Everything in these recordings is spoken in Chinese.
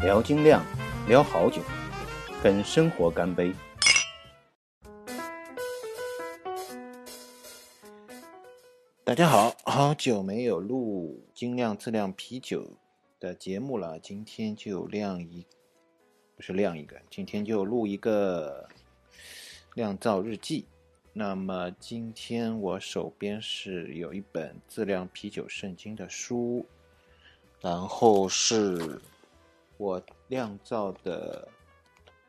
聊精酿，聊好酒，跟生活干杯！大家好，好久没有录精酿自酿啤酒的节目了，今天就酿一，不是酿一个，今天就录一个酿造日记。那么今天我手边是有一本自酿啤酒圣经的书，然后是我酿造的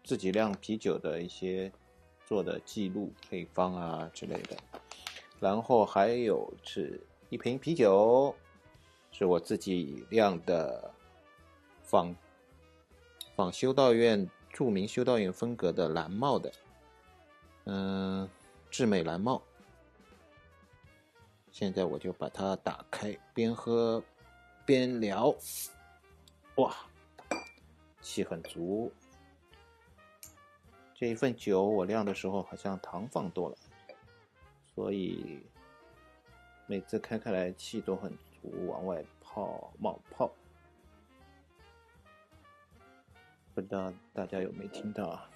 自己酿啤酒的一些做的记录配方啊之类的。然后还有是一瓶啤酒，是我自己酿的，仿仿修道院著名修道院风格的蓝帽的，嗯，至美蓝帽。现在我就把它打开，边喝边聊。哇，气很足。这一份酒我酿的时候好像糖放多了。所以每次开开来气都很足，往外泡冒泡。不知道大家有没听到啊？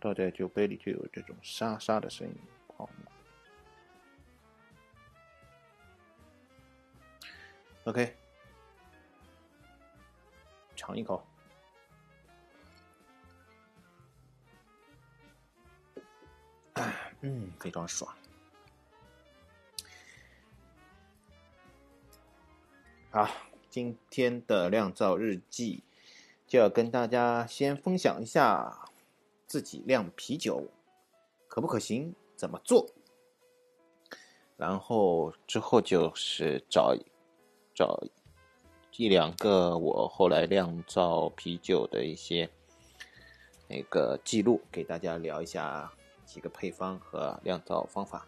倒在酒杯里就有这种沙沙的声音，泡沫。OK，尝一口。嗯，非常爽。好，今天的酿造日记就要跟大家先分享一下自己酿啤酒可不可行，怎么做。然后之后就是找找一两个我后来酿造啤酒的一些那个记录，给大家聊一下几个配方和酿造方法。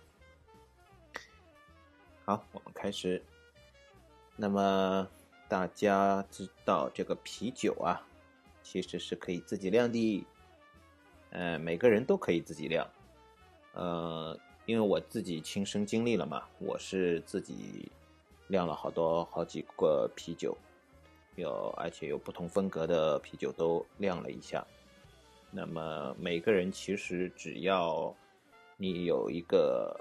好，我们开始。那么大家知道这个啤酒啊，其实是可以自己酿的，呃，每个人都可以自己酿，呃，因为我自己亲身经历了嘛，我是自己酿了好多好几个啤酒，有而且有不同风格的啤酒都酿了一下。那么每个人其实只要你有一个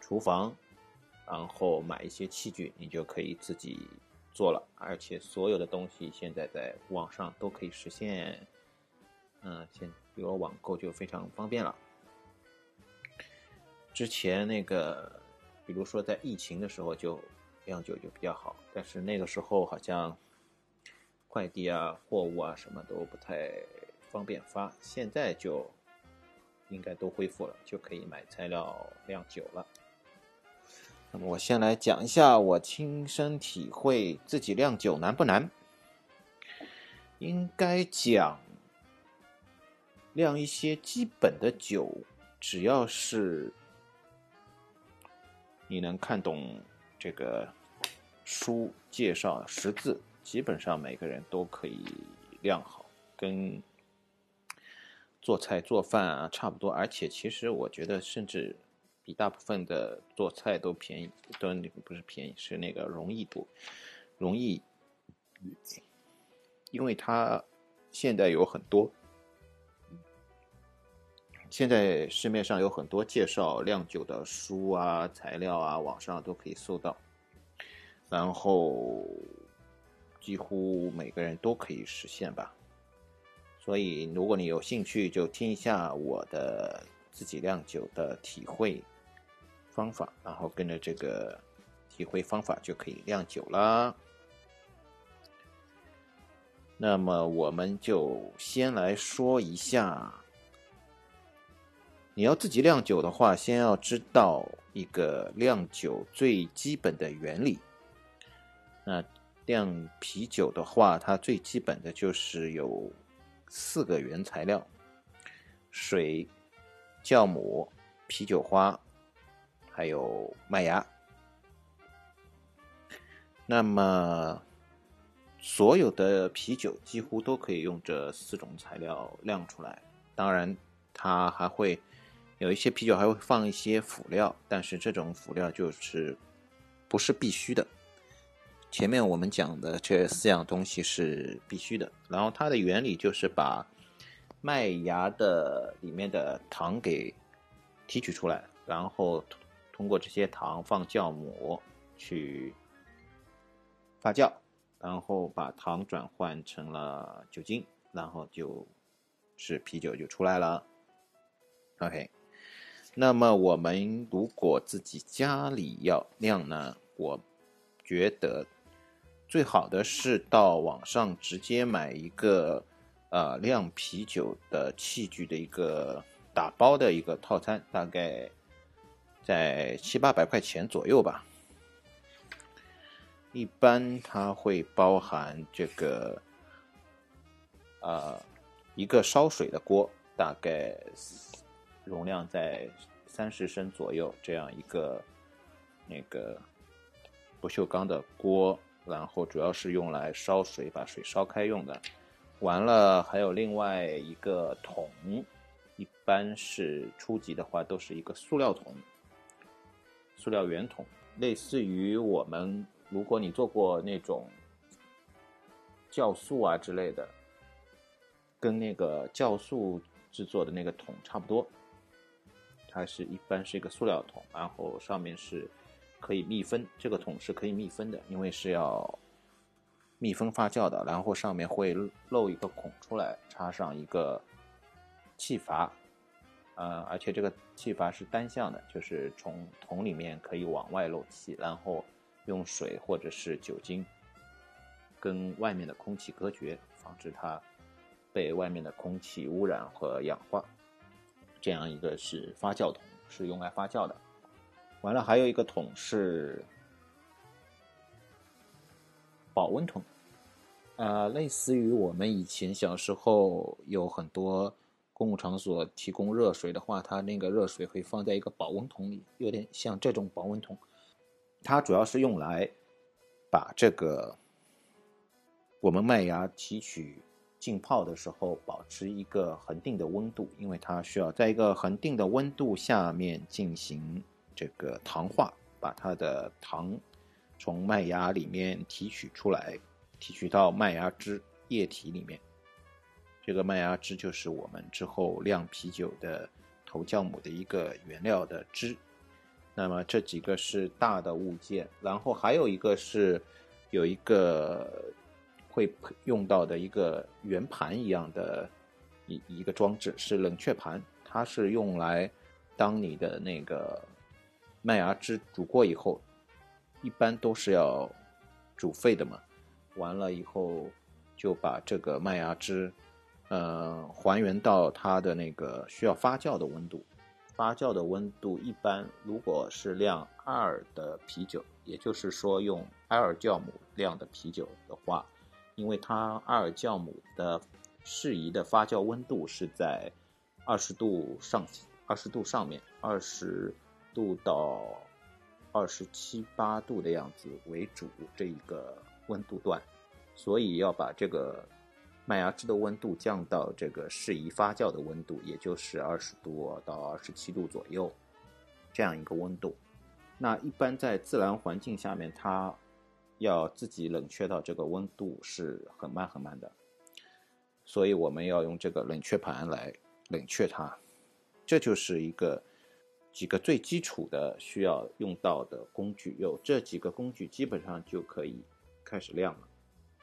厨房。然后买一些器具，你就可以自己做了，而且所有的东西现在在网上都可以实现。嗯，现有网购就非常方便了。之前那个，比如说在疫情的时候就酿酒就比较好，但是那个时候好像快递啊、货物啊什么都不太方便发，现在就应该都恢复了，就可以买材料酿酒了。那么我先来讲一下我亲身体会自己酿酒难不难？应该讲酿一些基本的酒，只要是你能看懂这个书介绍识字，基本上每个人都可以酿好，跟做菜做饭啊差不多。而且其实我觉得，甚至。比大部分的做菜都便宜，都不是便宜，是那个容易多，容易，因为它现在有很多，现在市面上有很多介绍酿酒的书啊、材料啊，网上都可以搜到，然后几乎每个人都可以实现吧。所以，如果你有兴趣，就听一下我的自己酿酒的体会。方法，然后跟着这个体会方法就可以酿酒啦。那么我们就先来说一下，你要自己酿酒的话，先要知道一个酿酒最基本的原理。那酿啤酒的话，它最基本的就是有四个原材料：水、酵母、啤酒花。还有麦芽，那么所有的啤酒几乎都可以用这四种材料酿出来。当然，它还会有一些啤酒还会放一些辅料，但是这种辅料就是不是必须的。前面我们讲的这四样东西是必须的，然后它的原理就是把麦芽的里面的糖给提取出来，然后通过这些糖放酵母去发酵，然后把糖转换成了酒精，然后就是啤酒就出来了。OK，那么我们如果自己家里要酿呢，我觉得。最好的是到网上直接买一个，呃，酿啤酒的器具的一个打包的一个套餐，大概在七八百块钱左右吧。一般它会包含这个，呃，一个烧水的锅，大概容量在三十升左右，这样一个那个不锈钢的锅。然后主要是用来烧水，把水烧开用的。完了，还有另外一个桶，一般是初级的话都是一个塑料桶，塑料圆桶，类似于我们如果你做过那种酵素啊之类的，跟那个酵素制作的那个桶差不多。它是一般是一个塑料桶，然后上面是。可以密封，这个桶是可以密封的，因为是要密封发酵的。然后上面会漏一个孔出来，插上一个气阀，呃，而且这个气阀是单向的，就是从桶里面可以往外漏气，然后用水或者是酒精跟外面的空气隔绝，防止它被外面的空气污染和氧化。这样一个是发酵桶，是用来发酵的。完了，还有一个桶是保温桶，呃，类似于我们以前小时候有很多公共场所提供热水的话，它那个热水会放在一个保温桶里，有点像这种保温桶。它主要是用来把这个我们麦芽提取浸泡的时候保持一个恒定的温度，因为它需要在一个恒定的温度下面进行。这个糖化，把它的糖从麦芽里面提取出来，提取到麦芽汁液体里面。这个麦芽汁就是我们之后酿啤酒的投酵母的一个原料的汁。那么这几个是大的物件，然后还有一个是有一个会用到的一个圆盘一样的一一个装置，是冷却盘，它是用来当你的那个。麦芽汁煮过以后，一般都是要煮沸的嘛。完了以后，就把这个麦芽汁，呃，还原到它的那个需要发酵的温度。发酵的温度一般，如果是酿艾尔的啤酒，也就是说用艾尔酵母酿的啤酒的话，因为它艾尔酵母的适宜的发酵温度是在二十度上，二十度上面，二十。度到二十七八度的样子为主，这一个温度段，所以要把这个麦芽汁的温度降到这个适宜发酵的温度，也就是二十度到二十七度左右，这样一个温度。那一般在自然环境下面，它要自己冷却到这个温度是很慢很慢的，所以我们要用这个冷却盘来冷却它，这就是一个。几个最基础的需要用到的工具，有这几个工具基本上就可以开始晾了。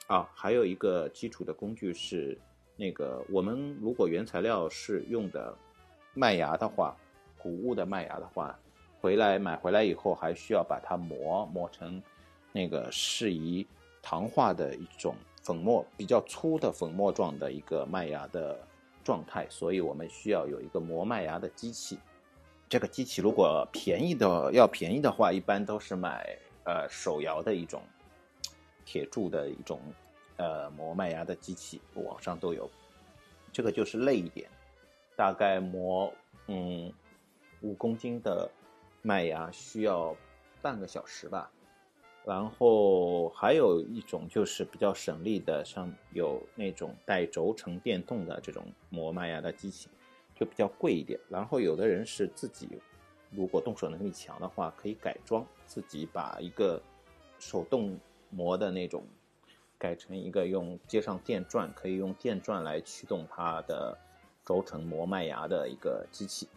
啊，还有一个基础的工具是那个我们如果原材料是用的麦芽的话，谷物的麦芽的话，回来买回来以后还需要把它磨磨成那个适宜糖化的一种粉末，比较粗的粉末状的一个麦芽的状态，所以我们需要有一个磨麦芽的机器。这个机器如果便宜的要便宜的话，一般都是买呃手摇的一种铁铸的一种呃磨麦芽的机器，网上都有。这个就是累一点，大概磨嗯五公斤的麦芽需要半个小时吧。然后还有一种就是比较省力的，像有那种带轴承电动的这种磨麦芽的机器。就比较贵一点，然后有的人是自己，如果动手能力强的话，可以改装，自己把一个手动磨的那种，改成一个用接上电钻，可以用电钻来驱动它的轴承磨麦芽的一个机器。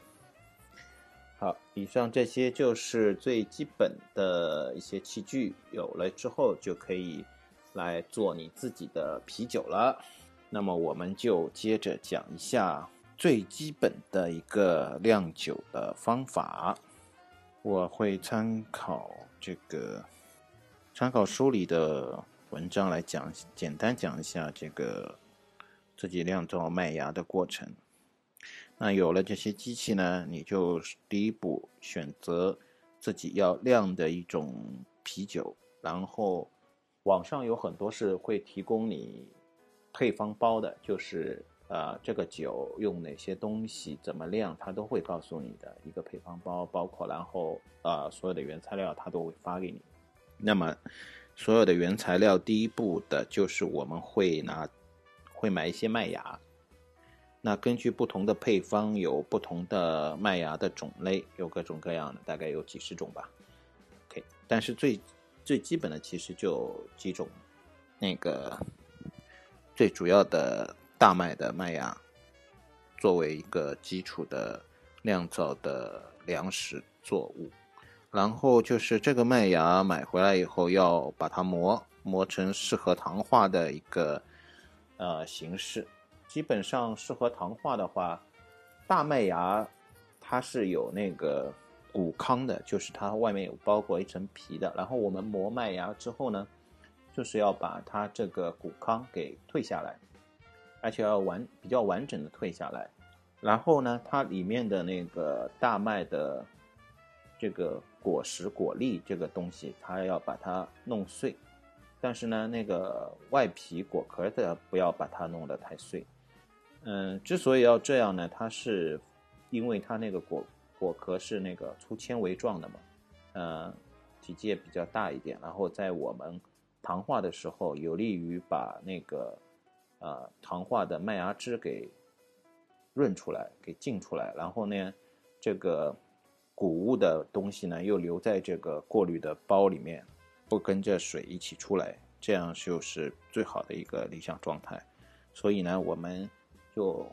好，以上这些就是最基本的一些器具，有了之后就可以来做你自己的啤酒了。那么我们就接着讲一下最基本的一个酿酒的方法。我会参考这个参考书里的文章来讲，简单讲一下这个自己酿造麦芽的过程。那有了这些机器呢，你就第一步选择自己要酿的一种啤酒，然后网上有很多是会提供你配方包的，就是呃这个酒用哪些东西怎么酿，它都会告诉你的一个配方包，包括然后呃所有的原材料它都会发给你。那么所有的原材料第一步的就是我们会拿会买一些麦芽。那根据不同的配方，有不同的麦芽的种类，有各种各样的，大概有几十种吧。OK，但是最最基本的其实就几种，那个最主要的大麦的麦芽，作为一个基础的酿造的粮食作物。然后就是这个麦芽买回来以后，要把它磨磨成适合糖化的一个呃形式。基本上适合糖化的话，大麦芽它是有那个谷糠的，就是它外面有包裹一层皮的。然后我们磨麦芽之后呢，就是要把它这个谷糠给退下来，而且要完比较完整的退下来。然后呢，它里面的那个大麦的这个果实果粒这个东西，它要把它弄碎。但是呢，那个外皮果壳的不要把它弄得太碎。嗯，之所以要这样呢，它是因为它那个果果壳是那个粗纤维状的嘛，呃，体积也比较大一点，然后在我们糖化的时候，有利于把那个呃糖化的麦芽汁给润出来，给浸出来，然后呢，这个谷物的东西呢又留在这个过滤的包里面，不跟着水一起出来，这样就是最好的一个理想状态。所以呢，我们。就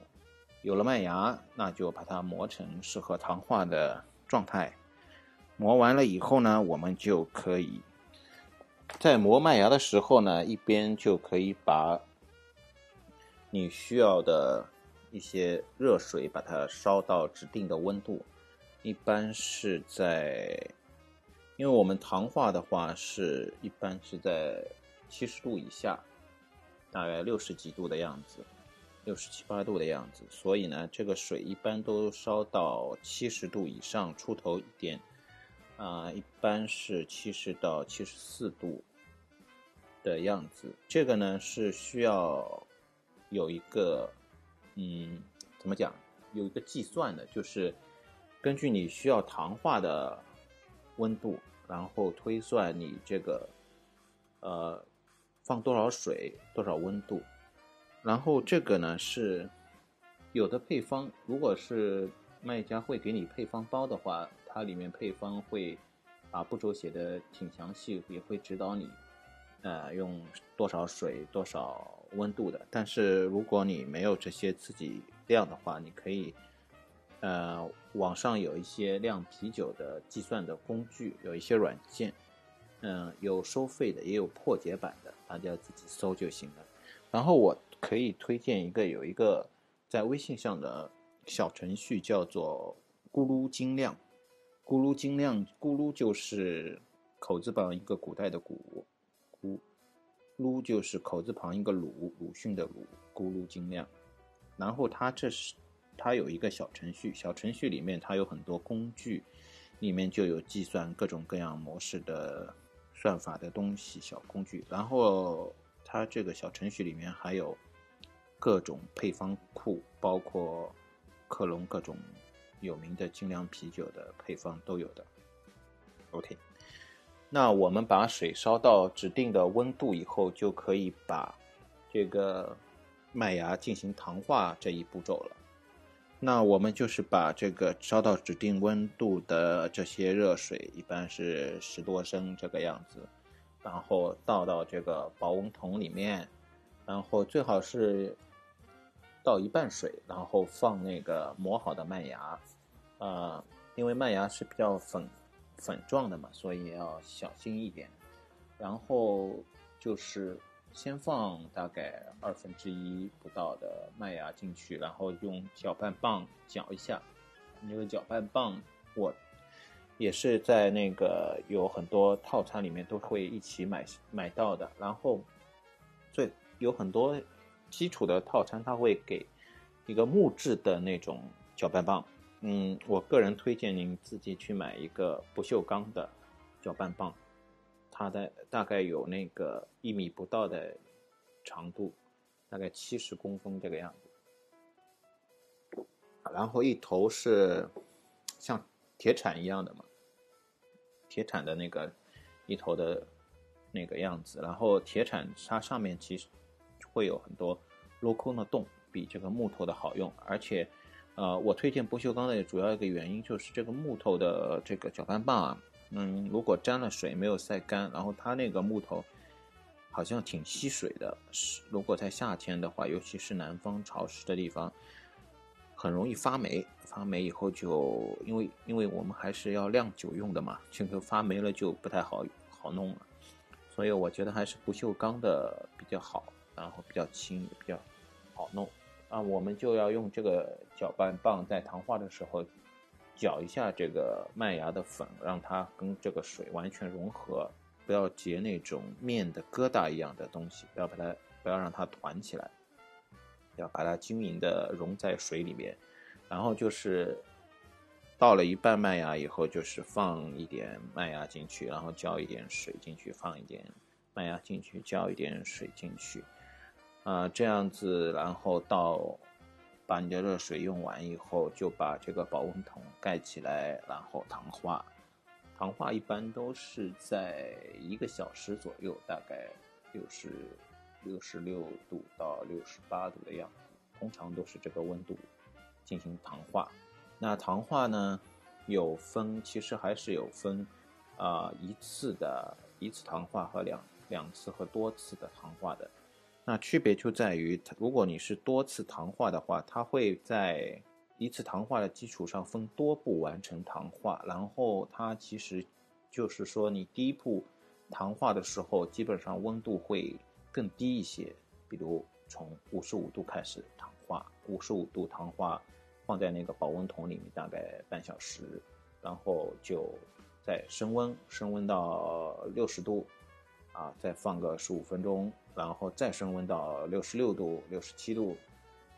有了麦芽，那就把它磨成适合糖化的状态。磨完了以后呢，我们就可以在磨麦芽的时候呢，一边就可以把你需要的一些热水把它烧到指定的温度，一般是在，因为我们糖化的话是一般是在七十度以下，大概六十几度的样子。六十七八度的样子，所以呢，这个水一般都烧到七十度以上出头一点，啊，一般是七十到七十四度的样子。这个呢是需要有一个，嗯，怎么讲？有一个计算的，就是根据你需要糖化的温度，然后推算你这个，呃，放多少水，多少温度。然后这个呢是有的配方，如果是卖家会给你配方包的话，它里面配方会把步骤写的挺详细，也会指导你，呃，用多少水、多少温度的。但是如果你没有这些自己量的话，你可以，呃，网上有一些酿啤酒的计算的工具，有一些软件，嗯，有收费的，也有破解版的，大家自己搜就行了。然后我。可以推荐一个有一个在微信上的小程序，叫做“咕噜精酿”。咕噜精酿，咕噜就是口字旁一个古代的“古”，撸就是口字旁一个“鲁”，鲁迅的“鲁”。咕噜精酿。然后它这是它有一个小程序，小程序里面它有很多工具，里面就有计算各种各样模式的算法的东西小工具。然后它这个小程序里面还有。各种配方库，包括克隆各种有名的精酿啤酒的配方都有的。OK，那我们把水烧到指定的温度以后，就可以把这个麦芽进行糖化这一步骤了。那我们就是把这个烧到指定温度的这些热水，一般是十多升这个样子，然后倒到这个保温桶里面，然后最好是倒一半水，然后放那个磨好的麦芽，呃，因为麦芽是比较粉粉状的嘛，所以要小心一点。然后就是先放大概二分之一不到的麦芽进去，然后用搅拌棒搅一下。那个搅拌棒我。也是在那个有很多套餐里面都会一起买买到的，然后最有很多基础的套餐，它会给一个木质的那种搅拌棒。嗯，我个人推荐您自己去买一个不锈钢的搅拌棒，它的大概有那个一米不到的长度，大概七十公分这个样子，然后一头是像。铁铲一样的嘛，铁铲的那个一头的那个样子，然后铁铲它上面其实会有很多镂空的洞，比这个木头的好用。而且，呃，我推荐不锈钢的主要一个原因就是这个木头的这个搅拌棒啊，嗯，如果沾了水没有晒干，然后它那个木头好像挺吸水的。是，如果在夏天的话，尤其是南方潮湿的地方。很容易发霉，发霉以后就因为因为我们还是要酿酒用的嘛，这个发霉了就不太好好弄了，所以我觉得还是不锈钢的比较好，然后比较轻也比较好弄啊。我们就要用这个搅拌棒在糖化的时候搅一下这个麦芽的粉，让它跟这个水完全融合，不要结那种面的疙瘩一样的东西，不要把它不要让它团起来。要把它均匀的融在水里面，然后就是倒了一半麦芽以后，就是放一点麦芽进去，然后浇一点水进去，放一点麦芽进去，浇一点水进去，啊，这样子，然后到把你的热水用完以后，就把这个保温桶盖起来，然后糖化。糖化一般都是在一个小时左右，大概就是。六十六度到六十八度的样子，通常都是这个温度进行糖化。那糖化呢，有分，其实还是有分，啊，一次的一次糖化和两两次和多次的糖化的。那区别就在于，如果你是多次糖化的话，它会在一次糖化的基础上分多步完成糖化，然后它其实就是说，你第一步糖化的时候，基本上温度会。更低一些，比如从五十五度开始糖化，五十五度糖化，放在那个保温桶里面大概半小时，然后就再升温，升温到六十度，啊，再放个十五分钟，然后再升温到六十六度、六十七度，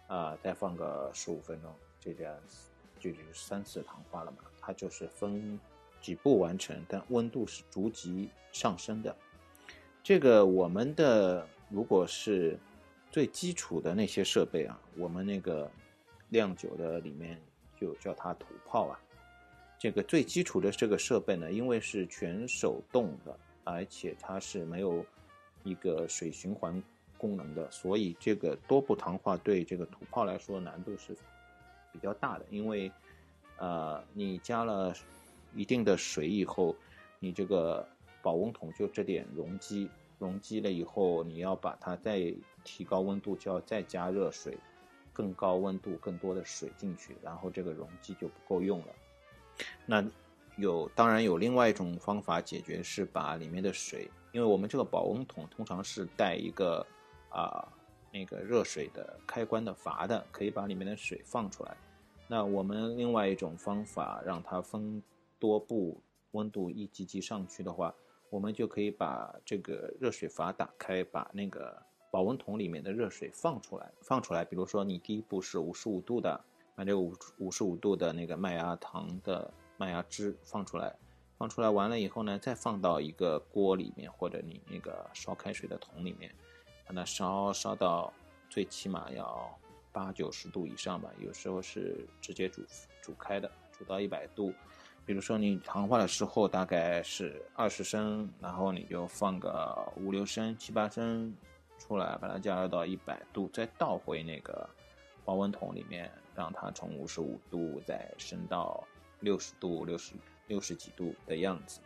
啊，再放个十五分钟，就这样子，就是三次糖化了嘛。它就是分几步完成，但温度是逐级上升的。这个我们的如果是最基础的那些设备啊，我们那个酿酒的里面就叫它土炮啊。这个最基础的这个设备呢，因为是全手动的，而且它是没有一个水循环功能的，所以这个多步糖化对这个土炮来说难度是比较大的。因为呃，你加了一定的水以后，你这个。保温桶就这点容积，容积了以后，你要把它再提高温度，就要再加热水，更高温度、更多的水进去，然后这个容积就不够用了。那有当然有另外一种方法解决，是把里面的水，因为我们这个保温桶通常是带一个啊那个热水的开关的阀的，可以把里面的水放出来。那我们另外一种方法让它分多步，温度一级级上去的话。我们就可以把这个热水阀打开，把那个保温桶里面的热水放出来，放出来。比如说，你第一步是五十五度的，把这个五五十五度的那个麦芽糖的麦芽汁放出来，放出来完了以后呢，再放到一个锅里面，或者你那个烧开水的桶里面，把它烧烧到最起码要八九十度以上吧，有时候是直接煮煮开的，煮到一百度。比如说你糖化的时候大概是二十升，然后你就放个五六升、七八升出来，把它加热到一百度，再倒回那个保温桶里面，让它从五十五度再升到六十度、六十六十几度的样子。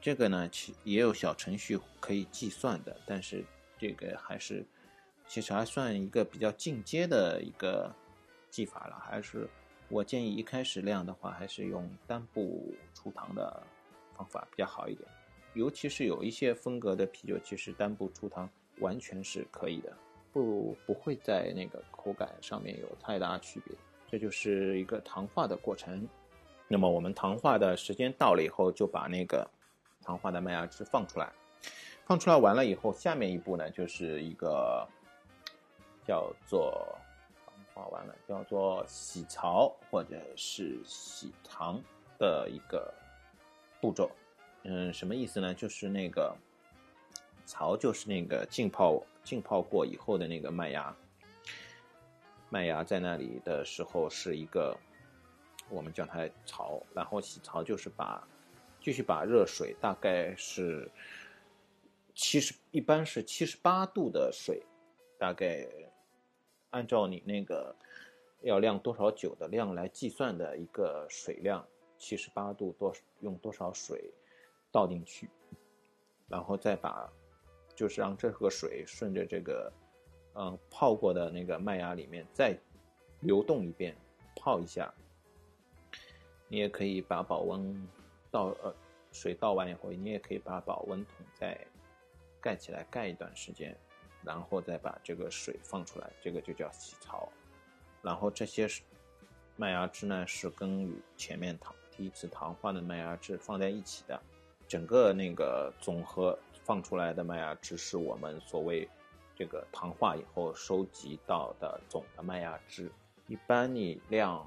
这个呢，其也有小程序可以计算的，但是这个还是其实还算一个比较进阶的一个技法了。还是我建议一开始量的话，还是用单步出糖的方法比较好一点。尤其是有一些风格的啤酒，其实单步出糖完全是可以的，不不会在那个口感上面有太大区别。这就是一个糖化的过程。那么我们糖化的时间到了以后，就把那个糖化的麦芽汁放出来。放出来完了以后，下面一步呢，就是一个叫做糖化完了，叫做洗槽或者是洗糖的一个步骤。嗯，什么意思呢？就是那个槽，就是那个浸泡浸泡过以后的那个麦芽，麦芽在那里的时候是一个。我们叫它槽，然后洗槽就是把继续把热水，大概是七十，一般是七十八度的水，大概按照你那个要酿多少酒的量来计算的一个水量，七十八度多用多少水倒进去，然后再把就是让这个水顺着这个嗯泡过的那个麦芽里面再流动一遍，泡一下。你也可以把保温倒呃水倒完以后，你也可以把保温桶再盖起来盖一段时间，然后再把这个水放出来，这个就叫洗槽。然后这些麦芽汁呢是跟与前面糖第一次糖化的麦芽汁放在一起的，整个那个总和放出来的麦芽汁是我们所谓这个糖化以后收集到的总的麦芽汁。一般你量。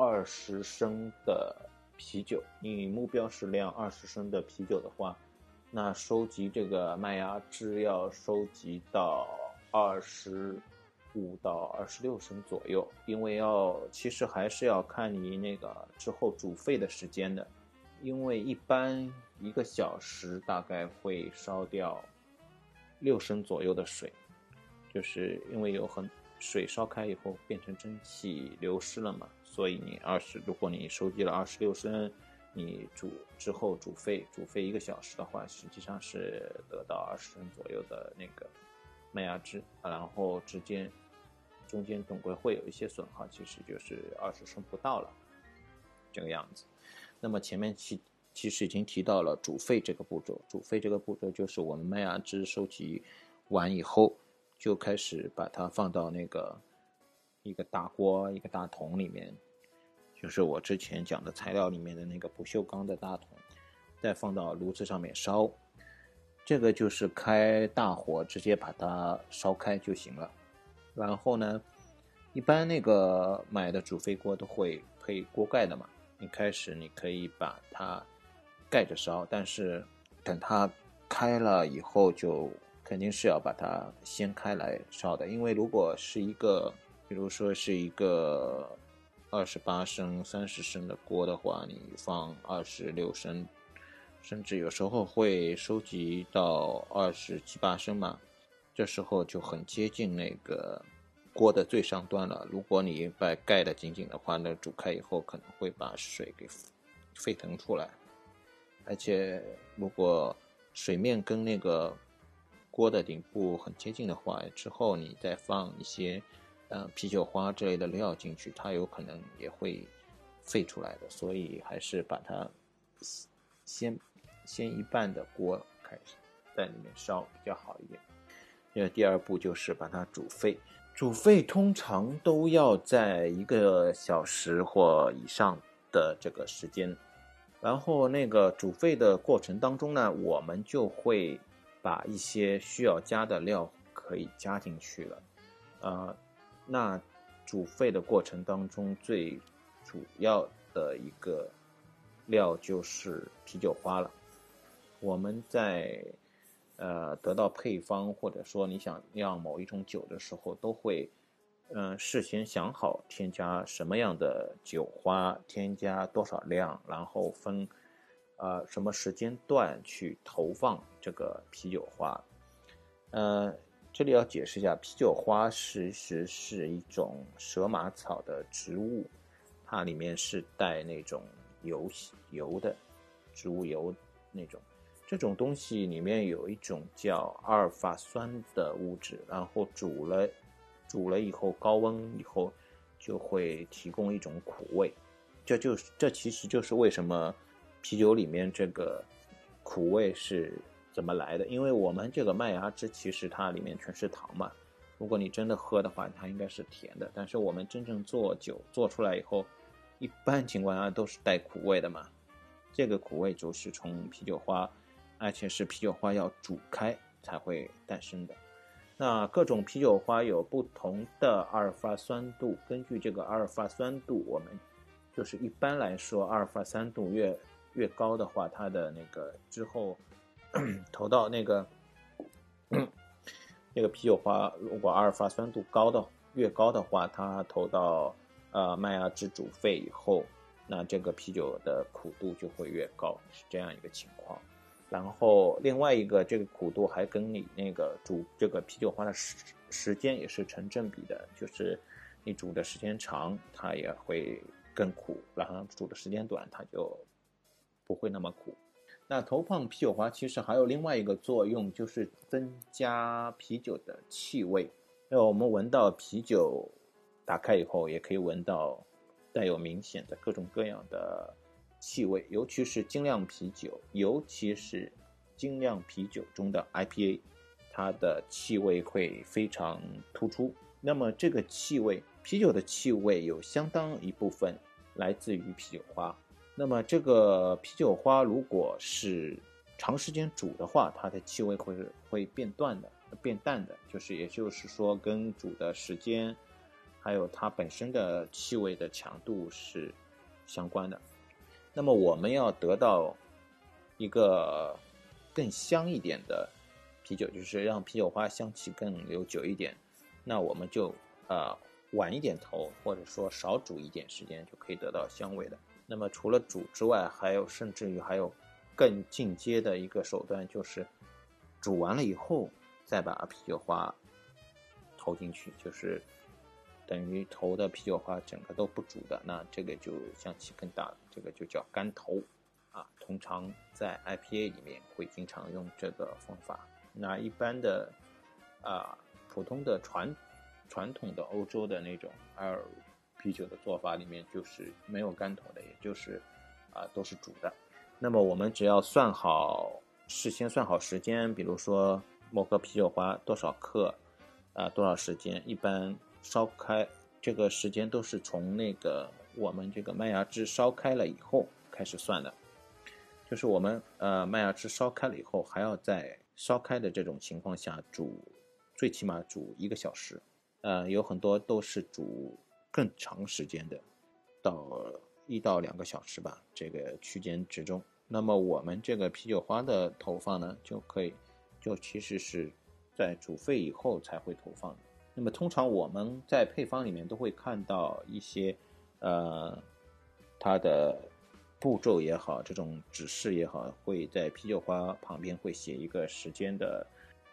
二十升的啤酒，你目标是酿二十升的啤酒的话，那收集这个麦芽汁要收集到二十五到二十六升左右，因为要其实还是要看你那个之后煮沸的时间的，因为一般一个小时大概会烧掉六升左右的水，就是因为有很水烧开以后变成蒸汽流失了嘛。所以你二十，如果你收集了二十六升，你煮之后煮沸，煮沸一个小时的话，实际上是得到二十升左右的那个麦芽汁，然后之间中间总归会有一些损耗，其实就是二十升不到了这个样子。那么前面其其实已经提到了煮沸这个步骤，煮沸这个步骤就是我们麦芽汁收集完以后，就开始把它放到那个一个大锅、一个大桶里面。就是我之前讲的材料里面的那个不锈钢的大桶，再放到炉子上面烧，这个就是开大火直接把它烧开就行了。然后呢，一般那个买的煮沸锅都会配锅盖的嘛，一开始你可以把它盖着烧，但是等它开了以后，就肯定是要把它掀开来烧的，因为如果是一个，比如说是一个。二十八升、三十升的锅的话，你放二十六升，甚至有时候会收集到二十七八升嘛。这时候就很接近那个锅的最上端了。如果你把盖的紧紧的话，那煮开以后可能会把水给沸腾出来。而且如果水面跟那个锅的顶部很接近的话，之后你再放一些。呃，啤酒花之类的料进去，它有可能也会沸出来的，所以还是把它先先一半的锅开始在里面烧比较好一点。因为第二步就是把它煮沸，煮沸通常都要在一个小时或以上的这个时间。然后那个煮沸的过程当中呢，我们就会把一些需要加的料可以加进去了，呃。那煮沸的过程当中，最主要的一个料就是啤酒花了。我们在呃得到配方或者说你想酿某一种酒的时候，都会嗯事先想好添加什么样的酒花，添加多少量，然后分呃什么时间段去投放这个啤酒花，呃。这里要解释一下，啤酒花其实是一种蛇麻草的植物，它里面是带那种油油的植物油那种。这种东西里面有一种叫阿尔法酸的物质，然后煮了，煮了以后高温以后就会提供一种苦味，这就是这其实就是为什么啤酒里面这个苦味是怎么来的，因为我们这个麦芽汁其实它里面全是糖嘛，如果你真的喝的话，它应该是甜的，但是我们真正做酒做出来以后，一般情况下都是带苦味的嘛，这个苦味就是从啤酒花。而且是啤酒花要煮开才会诞生的。那各种啤酒花有不同的阿尔法酸度，根据这个阿尔法酸度，我们就是一般来说，阿尔法酸度越越高的话，它的那个之后 投到那个那个啤酒花，如果阿尔法酸度高的越高的话，它投到呃麦芽汁煮沸以后，那这个啤酒的苦度就会越高，是这样一个情况。然后另外一个，这个苦度还跟你那个煮这个啤酒花的时时间也是成正比的，就是你煮的时间长，它也会更苦；然后煮的时间短，它就不会那么苦。那投放啤酒花其实还有另外一个作用，就是增加啤酒的气味。那我们闻到啤酒打开以后，也可以闻到带有明显的各种各样的。气味，尤其是精酿啤酒，尤其是精酿啤酒中的 IPA，它的气味会非常突出。那么这个气味，啤酒的气味有相当一部分来自于啤酒花。那么这个啤酒花如果是长时间煮的话，它的气味会会变淡的，变淡的，就是也就是说跟煮的时间，还有它本身的气味的强度是相关的。那么我们要得到一个更香一点的啤酒，就是让啤酒花香气更留久一点。那我们就呃晚一点投，或者说少煮一点时间，就可以得到香味的。那么除了煮之外，还有甚至于还有更进阶的一个手段，就是煮完了以后再把啤酒花投进去，就是。等于投的啤酒花整个都不煮的，那这个就香气更大了，这个就叫干投，啊，通常在 IPA 里面会经常用这个方法。那一般的，啊，普通的传传统的欧洲的那种 L 啤酒的做法里面，就是没有干投的，也就是啊都是煮的。那么我们只要算好，事先算好时间，比如说某个啤酒花多少克，啊多少时间，一般。烧开这个时间都是从那个我们这个麦芽汁烧开了以后开始算的，就是我们呃麦芽汁烧开了以后，还要在烧开的这种情况下煮，最起码煮一个小时，呃有很多都是煮更长时间的，到一到两个小时吧这个区间之中。那么我们这个啤酒花的投放呢，就可以就其实是在煮沸以后才会投放的。那么通常我们在配方里面都会看到一些，呃，它的步骤也好，这种指示也好，会在啤酒花旁边会写一个时间的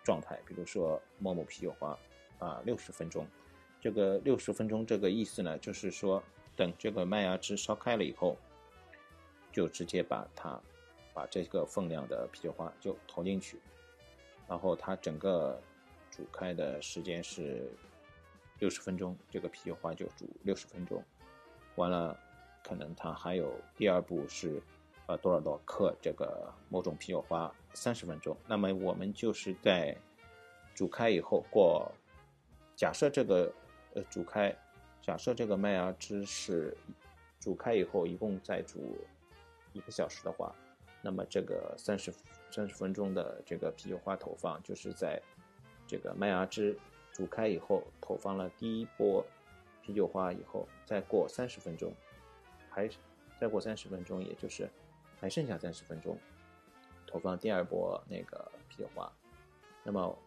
状态，比如说某某啤酒花啊六十分钟，这个六十分钟这个意思呢，就是说等这个麦芽汁烧开了以后，就直接把它把这个分量的啤酒花就投进去，然后它整个。煮开的时间是六十分钟，这个啤酒花就煮六十分钟。完了，可能它还有第二步是，呃，多少多少克这个某种啤酒花三十分钟。那么我们就是在煮开以后过，假设这个呃煮开，假设这个麦芽汁是煮开以后一共再煮一个小时的话，那么这个三十三十分钟的这个啤酒花投放就是在。这个麦芽汁煮开以后，投放了第一波啤酒花以后，再过三十分钟，还再过三十分钟，也就是还剩下三十分钟，投放第二波那个啤酒花。那么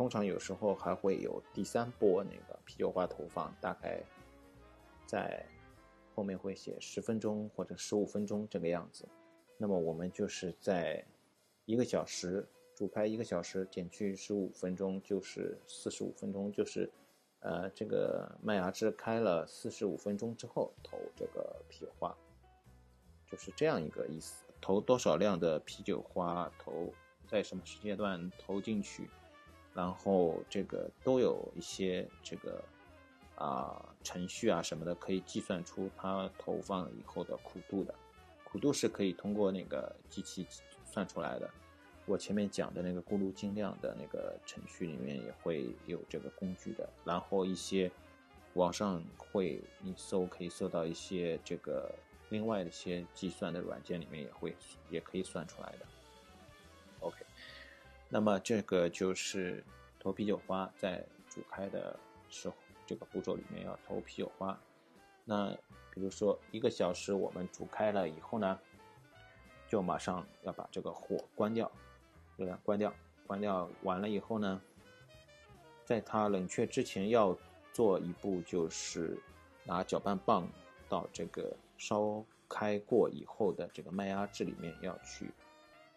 通常有时候还会有第三波那个啤酒花投放，大概在后面会写十分钟或者十五分钟这个样子。那么我们就是在一个小时。煮开一个小时，减去十五分钟就是四十五分钟，就是，呃，这个麦芽汁开了四十五分钟之后投这个啤酒花，就是这样一个意思。投多少量的啤酒花，投在什么时间段投进去，然后这个都有一些这个啊程序啊什么的，可以计算出它投放以后的苦度的。苦度是可以通过那个机器算出来的。我前面讲的那个咕噜精量的那个程序里面也会有这个工具的。然后一些网上会你搜可以搜到一些这个。另外的一些计算的软件里面也会也可以算出来的。那么这个就是投啤酒花在煮开的时候，这个步骤里面要投啤酒花。那比如说一个小时我们煮开了以后呢，就马上要把这个火关掉，对吧关掉，关掉完了以后呢，在它冷却之前要做一步，就是拿搅拌棒到这个。烧开过以后的这个麦芽汁里面要去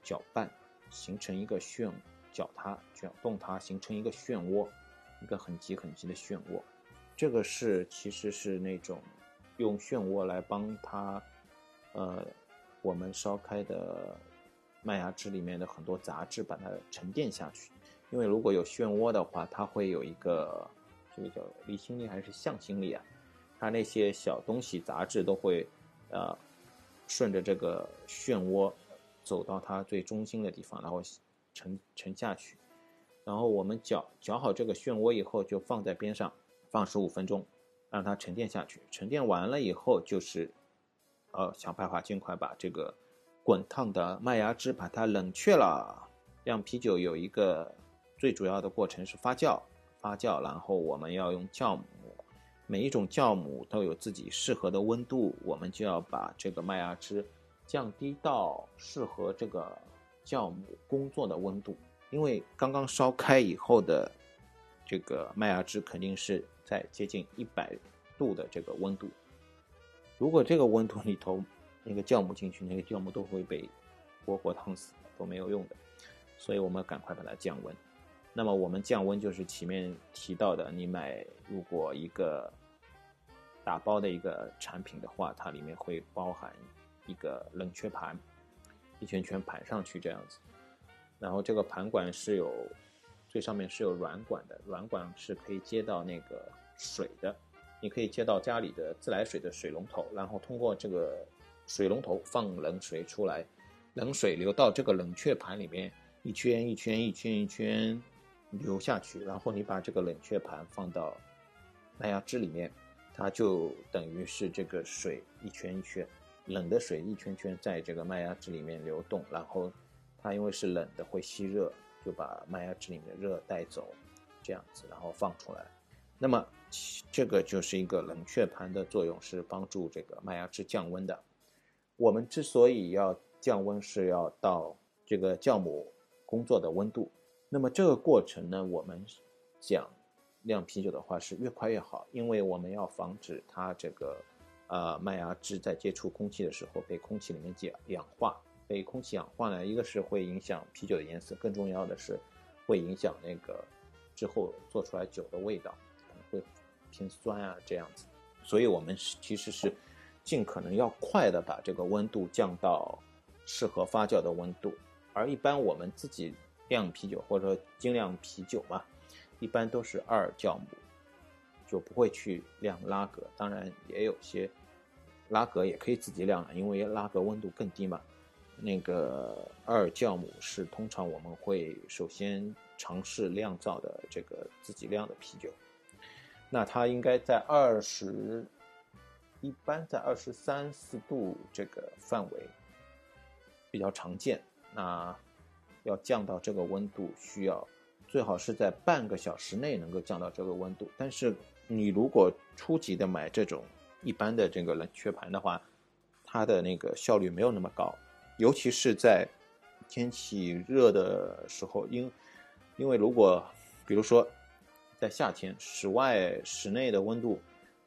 搅拌，形成一个漩，搅它，搅动它，形成一个漩涡，一个很急很急的漩涡。这个是其实是那种用漩涡来帮它，呃，我们烧开的麦芽汁里面的很多杂质把它沉淀下去。因为如果有漩涡的话，它会有一个这个叫离心力还是向心力啊？它那些小东西杂质都会，呃，顺着这个漩涡走到它最中心的地方，然后沉沉下去。然后我们搅搅好这个漩涡以后，就放在边上放十五分钟，让它沉淀下去。沉淀完了以后，就是呃想办法尽快把这个滚烫的麦芽汁把它冷却了。让啤酒有一个最主要的过程是发酵，发酵，然后我们要用酵母。每一种酵母都有自己适合的温度，我们就要把这个麦芽汁降低到适合这个酵母工作的温度。因为刚刚烧开以后的这个麦芽汁肯定是在接近一百度的这个温度。如果这个温度里头那个酵母进去，那个酵母都会被活活烫死，都没有用的。所以我们赶快把它降温。那么我们降温就是前面提到的，你买如果一个打包的一个产品的话，它里面会包含一个冷却盘，一圈圈盘上去这样子。然后这个盘管是有最上面是有软管的，软管是可以接到那个水的，你可以接到家里的自来水的水龙头，然后通过这个水龙头放冷水出来，冷水流到这个冷却盘里面，一圈一圈一圈一圈。流下去，然后你把这个冷却盘放到麦芽汁里面，它就等于是这个水一圈一圈，冷的水一圈圈在这个麦芽汁里面流动，然后它因为是冷的会吸热，就把麦芽汁里面的热带走，这样子然后放出来。那么这个就是一个冷却盘的作用，是帮助这个麦芽汁降温的。我们之所以要降温，是要到这个酵母工作的温度。那么这个过程呢，我们讲酿啤酒的话是越快越好，因为我们要防止它这个呃麦芽汁在接触空气的时候被空气里面氧氧化，被空气氧化呢，一个是会影响啤酒的颜色，更重要的是会影响那个之后做出来酒的味道，可能会偏酸啊这样子。所以我们其实是尽可能要快的把这个温度降到适合发酵的温度，而一般我们自己。酿啤酒或者说精酿啤酒嘛，一般都是二酵母，就不会去晾拉格。当然也有些拉格也可以自己晾了，因为拉格温度更低嘛。那个二酵母是通常我们会首先尝试酿造的这个自己酿的啤酒，那它应该在二十，一般在二十三四度这个范围比较常见。那要降到这个温度，需要最好是在半个小时内能够降到这个温度。但是你如果初级的买这种一般的这个冷却盘的话，它的那个效率没有那么高，尤其是在天气热的时候，因因为如果比如说在夏天，室外室内的温度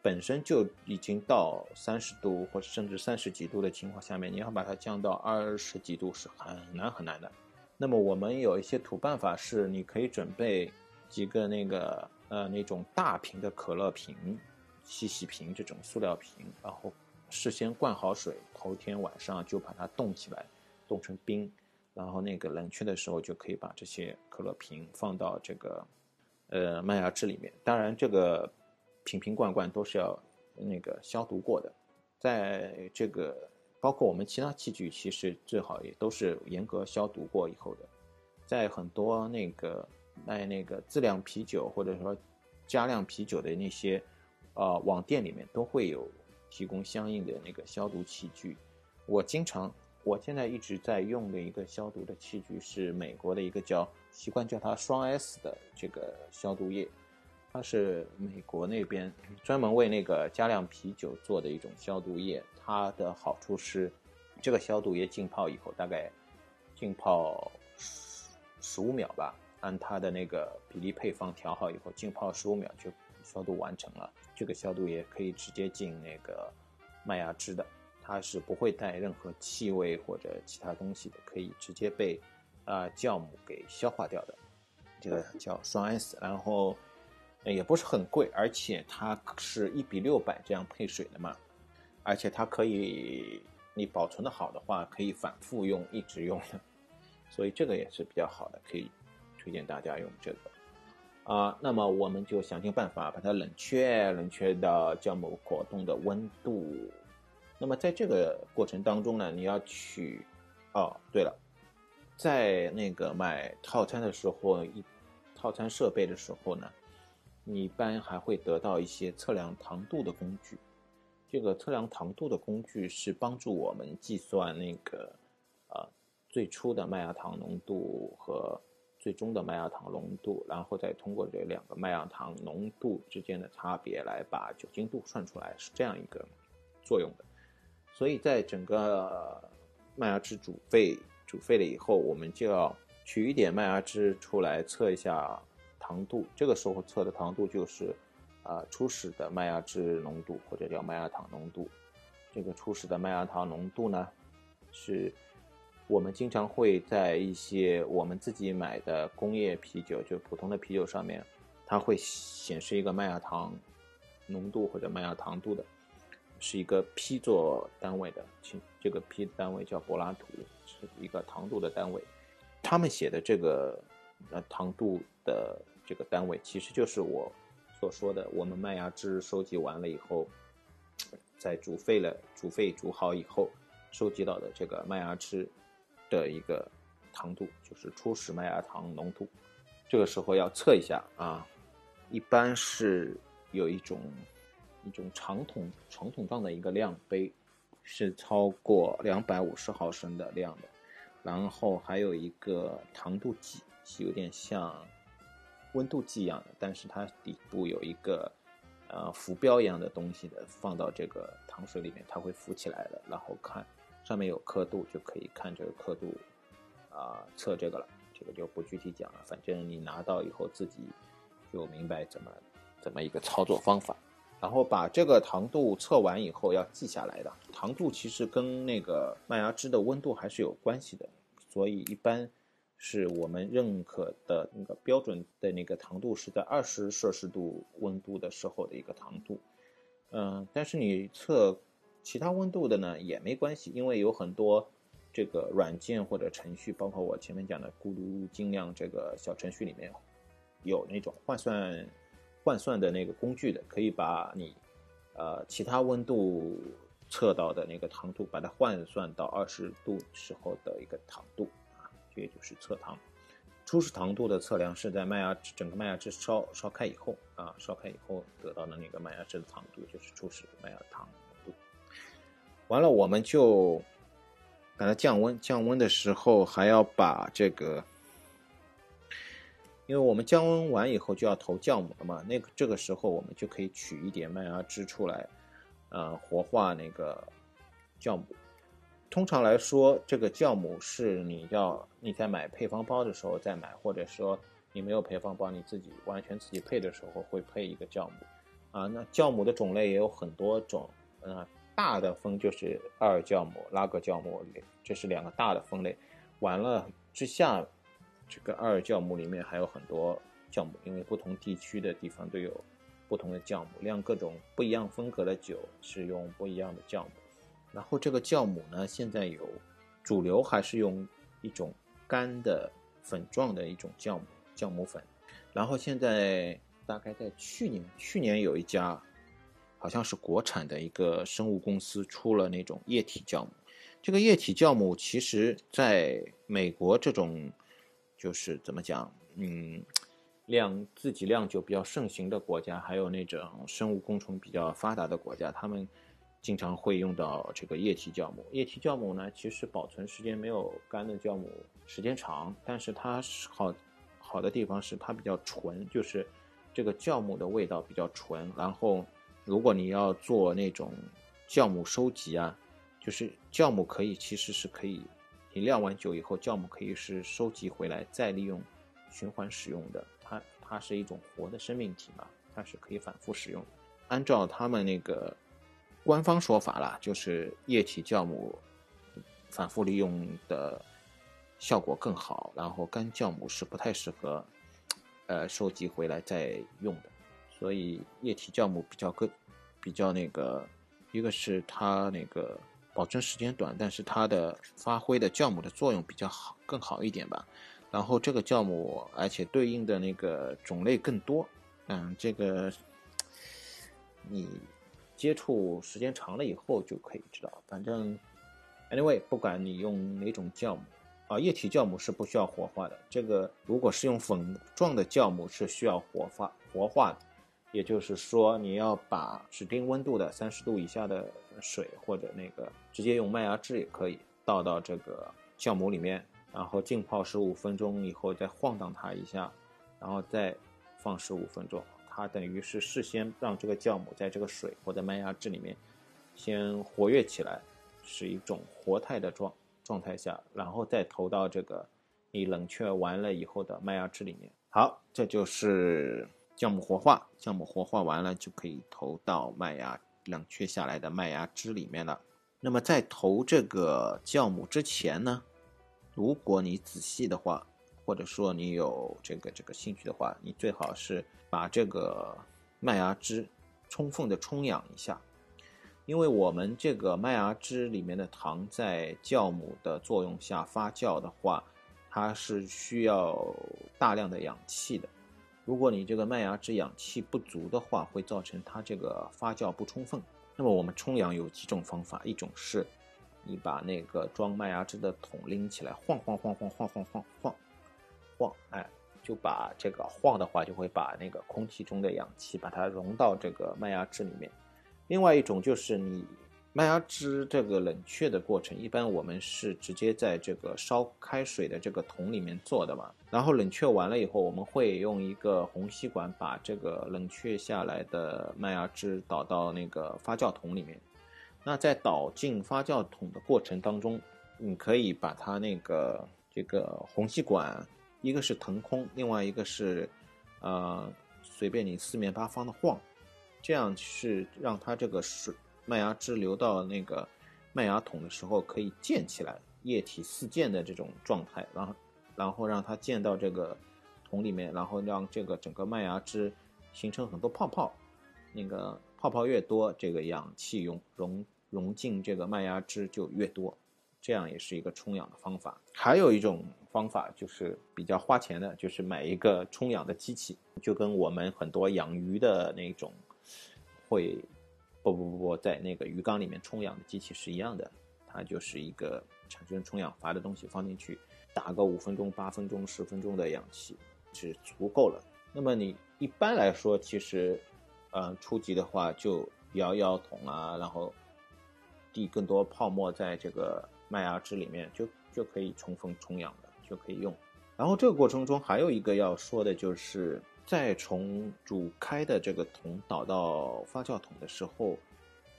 本身就已经到三十度或甚至三十几度的情况下面，你要把它降到二十几度是很难很难的。那么我们有一些土办法是，你可以准备几个那个呃那种大瓶的可乐瓶、细细瓶这种塑料瓶，然后事先灌好水，头天晚上就把它冻起来，冻成冰，然后那个冷却的时候就可以把这些可乐瓶放到这个呃麦芽汁里面。当然，这个瓶瓶罐罐都是要那个消毒过的，在这个包括我们其他器具，其实最好也都是严格消毒过以后的。在很多那个卖那个自酿啤酒或者说加量啤酒的那些呃网店里面都会有提供相应的那个消毒器具。我经常，我现在一直在用的一个消毒的器具是美国的一个叫习惯叫它双 S 的这个消毒液，它是美国那边专门为那个加量啤酒做的一种消毒液。它的好处是，这个消毒液浸泡以后大概浸泡。十五秒吧，按它的那个比例配方调好以后，浸泡十五秒就消毒完成了。这个消毒液可以直接进那个麦芽汁的，它是不会带任何气味或者其他东西的，可以直接被啊酵母给消化掉的。这个叫双 S，然后也不是很贵，而且它是一比六百这样配水的嘛，而且它可以你保存的好的话，可以反复用，一直用的。所以这个也是比较好的，可以推荐大家用这个啊。那么我们就想尽办法把它冷却，冷却到酵母果冻的温度。那么在这个过程当中呢，你要取哦，对了，在那个买套餐的时候，一套餐设备的时候呢，你一般还会得到一些测量糖度的工具。这个测量糖度的工具是帮助我们计算那个啊。最初的麦芽糖浓度和最终的麦芽糖浓度，然后再通过这两个麦芽糖浓度之间的差别来把酒精度算出来，是这样一个作用的。所以在整个麦芽汁煮沸煮沸了以后，我们就要取一点麦芽汁出来测一下糖度。这个时候测的糖度就是啊初始的麦芽汁浓度或者叫麦芽糖浓度。这个初始的麦芽糖浓度呢是。我们经常会在一些我们自己买的工业啤酒，就普通的啤酒上面，它会显示一个麦芽糖浓度或者麦芽糖度的，是一个 P 做单位的，请这个 P 单位叫柏拉图，是一个糖度的单位。他们写的这个呃糖度的这个单位，其实就是我所说的，我们麦芽汁收集完了以后，在煮沸了、煮沸煮好以后，收集到的这个麦芽汁。的一个糖度就是初始麦芽糖浓度，这个时候要测一下啊，一般是有一种一种长筒长筒状的一个量杯，是超过两百五十毫升的量的，然后还有一个糖度计，是有点像温度计一样的，但是它底部有一个呃浮标一样的东西的，放到这个糖水里面，它会浮起来的，然后看。上面有刻度，就可以看这个刻度，啊，测这个了。这个就不具体讲了，反正你拿到以后自己就明白怎么怎么一个操作方法。然后把这个糖度测完以后要记下来的。糖度其实跟那个麦芽汁的温度还是有关系的，所以一般是我们认可的那个标准的那个糖度是在二十摄氏度温度的时候的一个糖度。嗯，但是你测。其他温度的呢也没关系，因为有很多这个软件或者程序，包括我前面讲的咕噜精酿这个小程序里面，有那种换算换算的那个工具的，可以把你呃其他温度测到的那个糖度，把它换算到二十度时候的一个糖度啊，这也就是测糖。初始糖度的测量是在麦芽整个麦芽汁烧烧开以后啊，烧开以后得到的那个麦芽汁的糖度，就是初始麦芽糖。完了，我们就把它降温。降温的时候还要把这个，因为我们降温完以后就要投酵母了嘛。那个这个时候我们就可以取一点麦芽汁出来，呃，活化那个酵母。通常来说，这个酵母是你要你在买配方包的时候再买，或者说你没有配方包，你自己完全自己配的时候会配一个酵母。啊，那酵母的种类也有很多种，啊。大的分就是二酵母、拉格酵母，这是两个大的分类。完了之下，这个二酵母里面还有很多酵母，因为不同地区的地方都有不同的酵母，酿各种不一样风格的酒是用不一样的酵母。然后这个酵母呢，现在有主流还是用一种干的粉状的一种酵母酵母粉，然后现在大概在去年，去年有一家好像是国产的一个生物公司出了那种液体酵母。这个液体酵母其实在美国这种就是怎么讲，嗯，酿自己酿酒比较盛行的国家，还有那种生物工程比较发达的国家，他们经常会用到这个液体酵母。液体酵母呢，其实保存时间没有干的酵母时间长，但是它好好的地方是它比较纯，就是这个酵母的味道比较纯。然后如果你要做那种酵母收集啊。就是酵母可以，其实是可以，你酿完酒以后，酵母可以是收集回来再利用、循环使用的。它它是一种活的生命体嘛，它是可以反复使用。按照他们那个官方说法啦，就是液体酵母反复利用的效果更好，然后干酵母是不太适合呃收集回来再用的。所以液体酵母比较更比较那个，一个是它那个。保存时间短，但是它的发挥的酵母的作用比较好，更好一点吧。然后这个酵母，而且对应的那个种类更多。嗯，这个你接触时间长了以后就可以知道。反正，anyway，不管你用哪种酵母，啊，液体酵母是不需要活化的。这个如果是用粉状的酵母是需要活化活化的。也就是说，你要把指定温度的三十度以下的水，或者那个直接用麦芽汁也可以倒到这个酵母里面，然后浸泡十五分钟以后再晃荡它一下，然后再放十五分钟。它等于是事先让这个酵母在这个水或者麦芽汁里面先活跃起来，是一种活态的状状态下，然后再投到这个你冷却完了以后的麦芽汁里面。好，这就是。酵母活化，酵母活化完了就可以投到麦芽冷却下来的麦芽汁里面了。那么在投这个酵母之前呢，如果你仔细的话，或者说你有这个这个兴趣的话，你最好是把这个麦芽汁充分的冲养一下，因为我们这个麦芽汁里面的糖在酵母的作用下发酵的话，它是需要大量的氧气的。如果你这个麦芽汁氧气不足的话，会造成它这个发酵不充分。那么我们冲氧有几种方法，一种是，你把那个装麦芽汁的桶拎起来，晃晃晃晃晃晃晃晃晃，哎，就把这个晃的话，就会把那个空气中的氧气把它融到这个麦芽汁里面。另外一种就是你。麦芽汁这个冷却的过程，一般我们是直接在这个烧开水的这个桶里面做的嘛。然后冷却完了以后，我们会用一个虹吸管把这个冷却下来的麦芽汁倒到那个发酵桶里面。那在倒进发酵桶的过程当中，你可以把它那个这个虹吸管，一个是腾空，另外一个是，呃，随便你四面八方的晃，这样是让它这个水。麦芽汁流到那个麦芽桶的时候，可以溅起来，液体四溅的这种状态，然后，然后让它溅到这个桶里面，然后让这个整个麦芽汁形成很多泡泡，那个泡泡越多，这个氧气融融融进这个麦芽汁就越多，这样也是一个充氧的方法。还有一种方法就是比较花钱的，就是买一个充氧的机器，就跟我们很多养鱼的那种会。不不不不，在那个鱼缸里面充氧的机器是一样的，它就是一个产生充氧阀的东西，放进去打个五分钟、八分钟、十分钟的氧气是足够了。那么你一般来说，其实，呃，初级的话就摇摇桶啊，然后滴更多泡沫在这个麦芽汁里面，就就可以充分充氧的，就可以用。然后这个过程中还有一个要说的就是。再从煮开的这个桶倒到发酵桶的时候，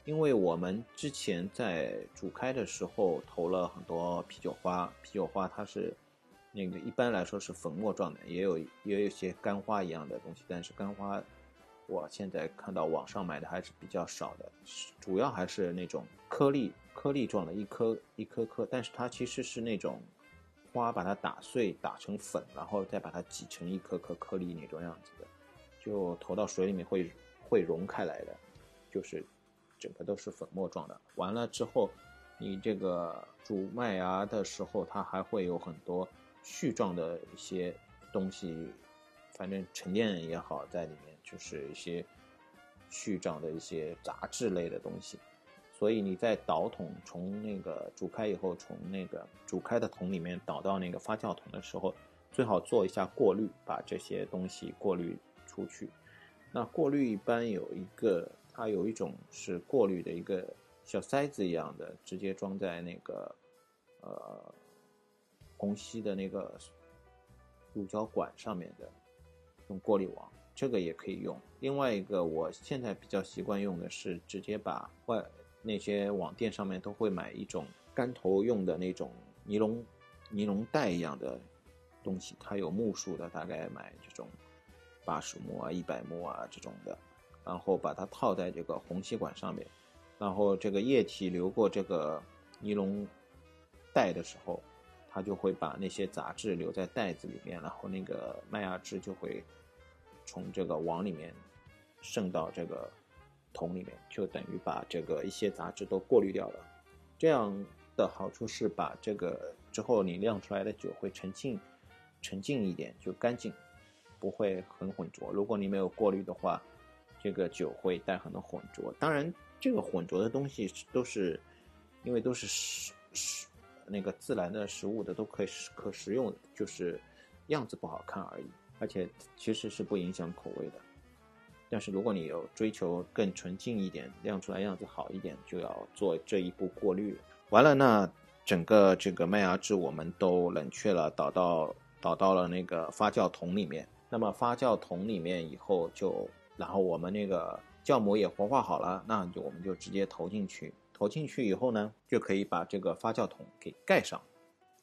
因为我们之前在煮开的时候投了很多啤酒花，啤酒花它是那个一般来说是粉末状的，也有也有一些干花一样的东西，但是干花我现在看到网上买的还是比较少的，主要还是那种颗粒颗粒状的，一颗一颗颗，但是它其实是那种。花把它打碎，打成粉，然后再把它挤成一颗颗颗粒那种样子的，就投到水里面会会融开来的，就是整个都是粉末状的。完了之后，你这个煮麦芽的时候，它还会有很多絮状的一些东西，反正沉淀也好，在里面就是一些絮状的一些杂质类的东西。所以你在倒桶从那个煮开以后，从那个煮开的桶里面倒到那个发酵桶的时候，最好做一下过滤，把这些东西过滤出去。那过滤一般有一个，它有一种是过滤的一个小塞子一样的，直接装在那个呃虹吸的那个乳胶管上面的，用过滤网，这个也可以用。另外一个，我现在比较习惯用的是直接把外。那些网店上面都会买一种干头用的那种尼龙尼龙袋一样的东西，它有目数的，大概买这种八十目啊、一百目啊这种的，然后把它套在这个虹吸管上面，然后这个液体流过这个尼龙袋的时候，它就会把那些杂质留在袋子里面，然后那个麦芽汁就会从这个网里面渗到这个。桶里面就等于把这个一些杂质都过滤掉了，这样的好处是把这个之后你酿出来的酒会沉静、沉静一点，就干净，不会很浑浊。如果你没有过滤的话，这个酒会带很多浑浊。当然，这个浑浊的东西都是因为都是食食那个自然的食物的，都可以可食用，就是样子不好看而已，而且其实是不影响口味的。但是如果你有追求更纯净一点，酿出来样子好一点，就要做这一步过滤。完了，那整个这个麦芽汁我们都冷却了，倒到倒到了那个发酵桶里面。那么发酵桶里面以后就，然后我们那个酵母也活化好了，那就我们就直接投进去。投进去以后呢，就可以把这个发酵桶给盖上，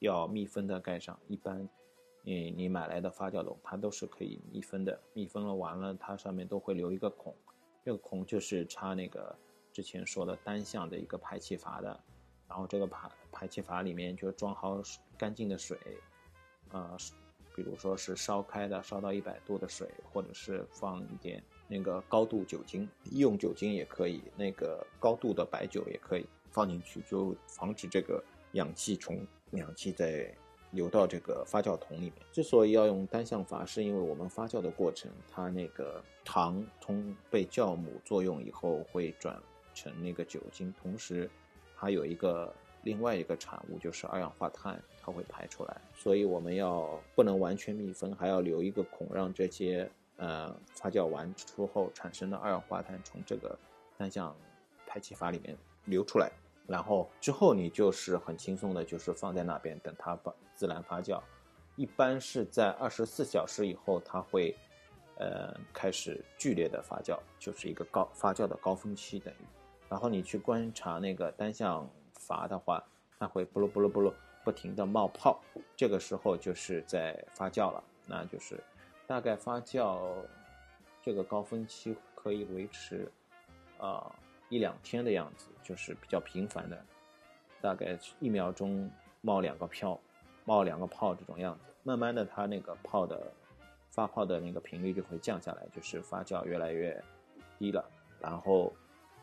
要密封的盖上。一般。你你买来的发酵桶，它都是可以密封的，密封了完了，它上面都会留一个孔，这个孔就是插那个之前说的单向的一个排气阀的，然后这个排排气阀里面就装好干净的水，呃，比如说是烧开的，烧到一百度的水，或者是放一点那个高度酒精，医用酒精也可以，那个高度的白酒也可以放进去，就防止这个氧气从氧气在。流到这个发酵桶里面。之所以要用单向阀，是因为我们发酵的过程，它那个糖通被酵母作用以后会转成那个酒精，同时它有一个另外一个产物就是二氧化碳，它会排出来。所以我们要不能完全密封，还要留一个孔，让这些呃发酵完之后产生的二氧化碳从这个单向排气阀里面流出来。然后之后你就是很轻松的，就是放在那边等它发。自然发酵，一般是在二十四小时以后，它会，呃，开始剧烈的发酵，就是一个高发酵的高峰期等于。然后你去观察那个单向阀的话，它会不噜不噜不噜不停的冒泡，这个时候就是在发酵了。那就是大概发酵这个高峰期可以维持啊一两天的样子，就是比较频繁的，大概一秒钟冒两个泡。冒两个泡这种样子，慢慢的它那个泡的发泡的那个频率就会降下来，就是发酵越来越低了。然后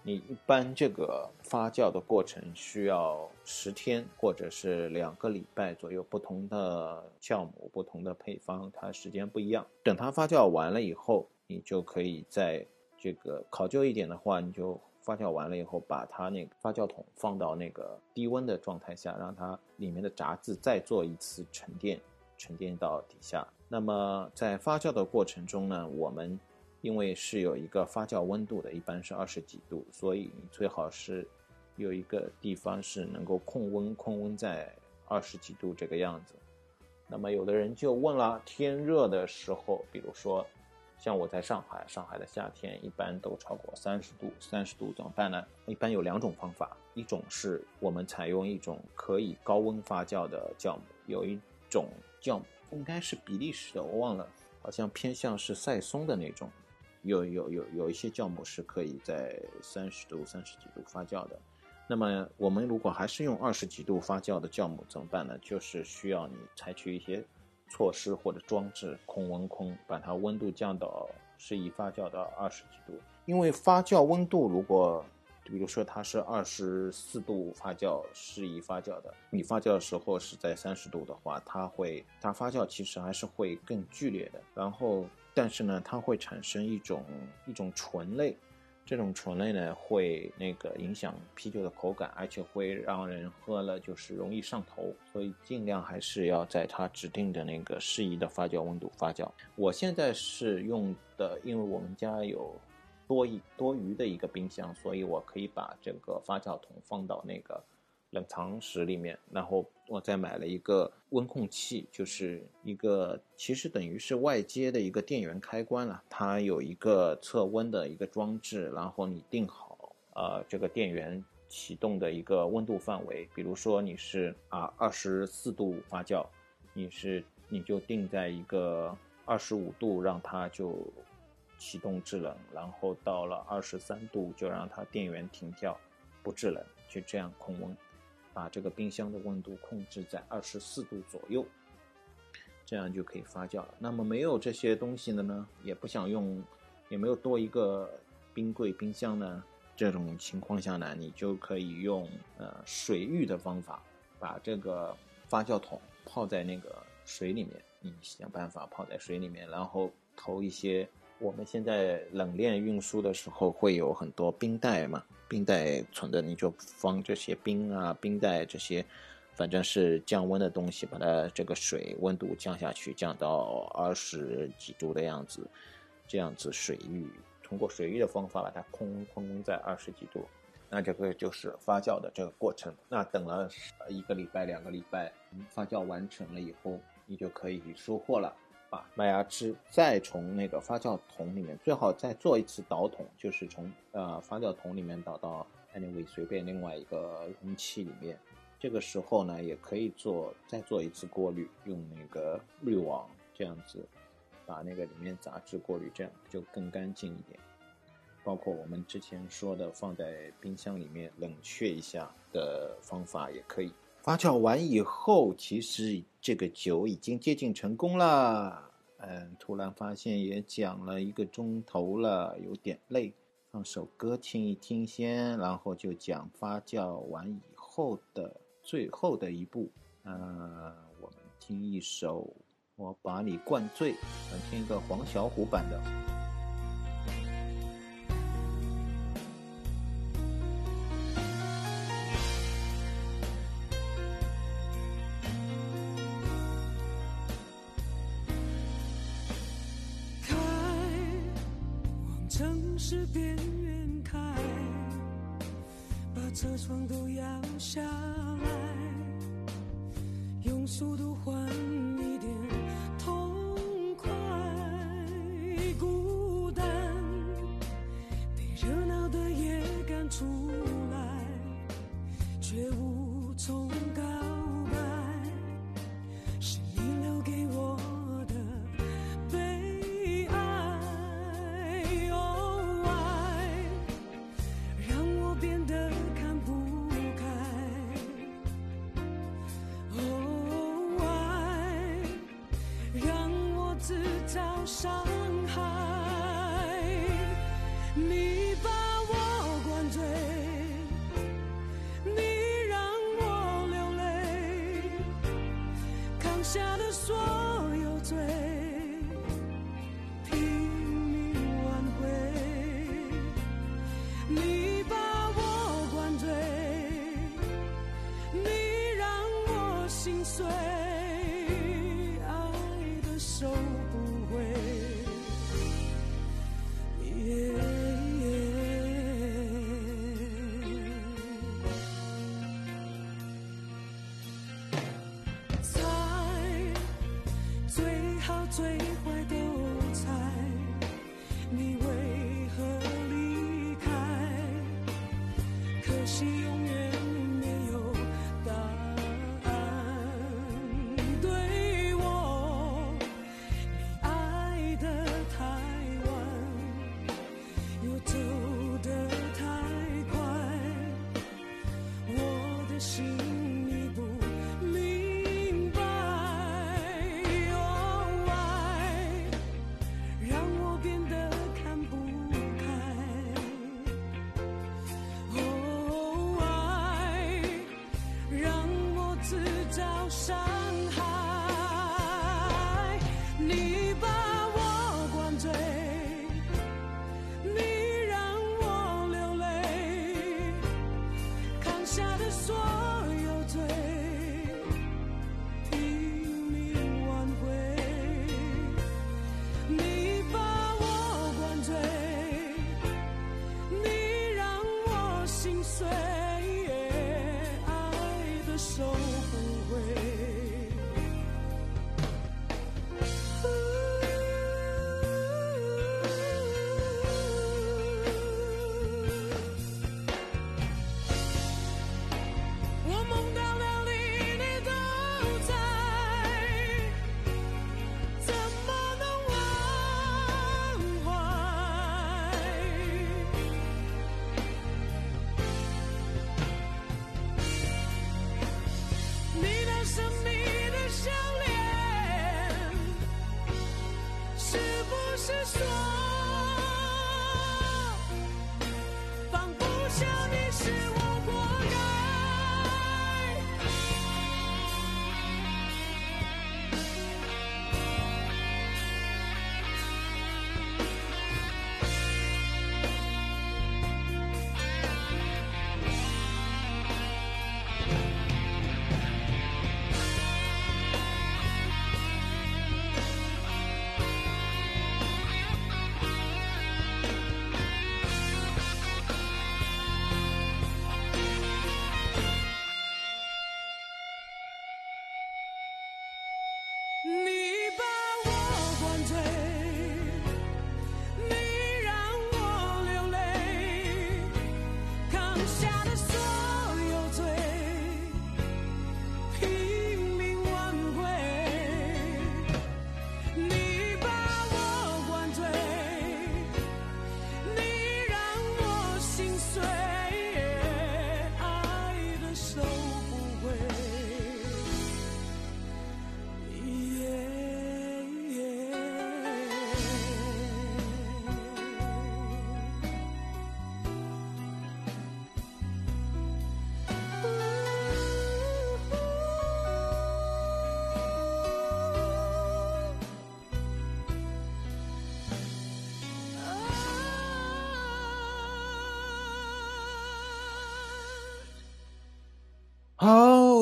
你一般这个发酵的过程需要十天或者是两个礼拜左右，不同的酵母、不同的配方，它时间不一样。等它发酵完了以后，你就可以在这个考究一点的话，你就。发酵完了以后，把它那个发酵桶放到那个低温的状态下，让它里面的杂质再做一次沉淀，沉淀到底下。那么在发酵的过程中呢，我们因为是有一个发酵温度的，一般是二十几度，所以你最好是有一个地方是能够控温，控温在二十几度这个样子。那么有的人就问了，天热的时候，比如说。像我在上海，上海的夏天一般都超过三十度，三十度怎么办呢？一般有两种方法，一种是我们采用一种可以高温发酵的酵母，有一种酵母应该是比利时的，我忘了，好像偏向是赛松的那种，有有有有一些酵母是可以在三十度、三十几度发酵的。那么我们如果还是用二十几度发酵的酵母怎么办呢？就是需要你采取一些。措施或者装置控温控，把它温度降到适宜发酵到二十几度。因为发酵温度如果比如说它是二十四度发酵适宜发酵的，你发酵的时候是在三十度的话，它会它发酵其实还是会更剧烈的。然后，但是呢，它会产生一种一种醇类。这种醇类呢，会那个影响啤酒的口感，而且会让人喝了就是容易上头，所以尽量还是要在它指定的那个适宜的发酵温度发酵。我现在是用的，因为我们家有多一多余的一个冰箱，所以我可以把这个发酵桶放到那个。冷藏室里面，然后我再买了一个温控器，就是一个其实等于是外接的一个电源开关了。它有一个测温的一个装置，然后你定好呃这个电源启动的一个温度范围，比如说你是啊二十四度发酵，你是你就定在一个二十五度，让它就启动制冷，然后到了二十三度就让它电源停掉，不制冷，就这样控温。把这个冰箱的温度控制在二十四度左右，这样就可以发酵了。那么没有这些东西的呢，也不想用，也没有多一个冰柜、冰箱呢，这种情况下呢，你就可以用呃水浴的方法，把这个发酵桶泡在那个水里面，你想办法泡在水里面，然后投一些。我们现在冷链运输的时候会有很多冰袋嘛，冰袋存的你就放这些冰啊、冰袋这些，反正是降温的东西，把它这个水温度降下去，降到二十几度的样子，这样子水域通过水域的方法把它控控温在二十几度，那这个就是发酵的这个过程。那等了一个礼拜、两个礼拜，发酵完成了以后，你就可以收获了。把麦芽汁再从那个发酵桶里面，最好再做一次倒桶，就是从呃发酵桶里面倒到 anyway 随便另外一个容器里面。这个时候呢，也可以做再做一次过滤，用那个滤网这样子把那个里面杂质过滤，这样就更干净一点。包括我们之前说的放在冰箱里面冷却一下的方法也可以。发酵完以后，其实这个酒已经接近成功了。嗯，突然发现也讲了一个钟头了，有点累，放首歌听一听先，然后就讲发酵完以后的最后的一步。嗯，我们听一首《我把你灌醉》，听一个黄小琥版的。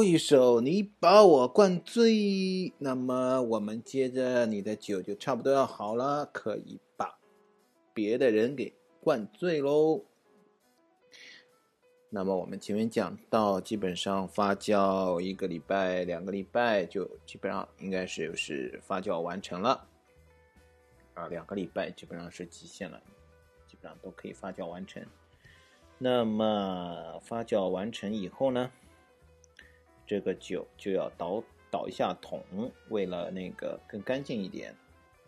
一首，你把我灌醉。那么我们接着，你的酒就差不多要好了，可以把别的人给灌醉喽。那么我们前面讲到，基本上发酵一个礼拜、两个礼拜，就基本上应该是是发酵完成了。啊，两个礼拜基本上是极限了，基本上都可以发酵完成。那么发酵完成以后呢？这个酒就要倒倒一下桶，为了那个更干净一点，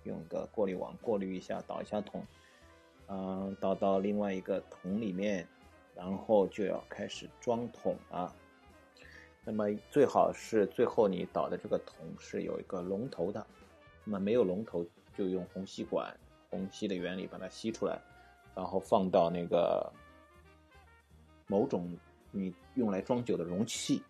用个过滤网过滤一下，倒一下桶，嗯，倒到另外一个桶里面，然后就要开始装桶了。那么最好是最后你倒的这个桶是有一个龙头的，那么没有龙头就用虹吸管，虹吸的原理把它吸出来，然后放到那个某种你用来装酒的容器。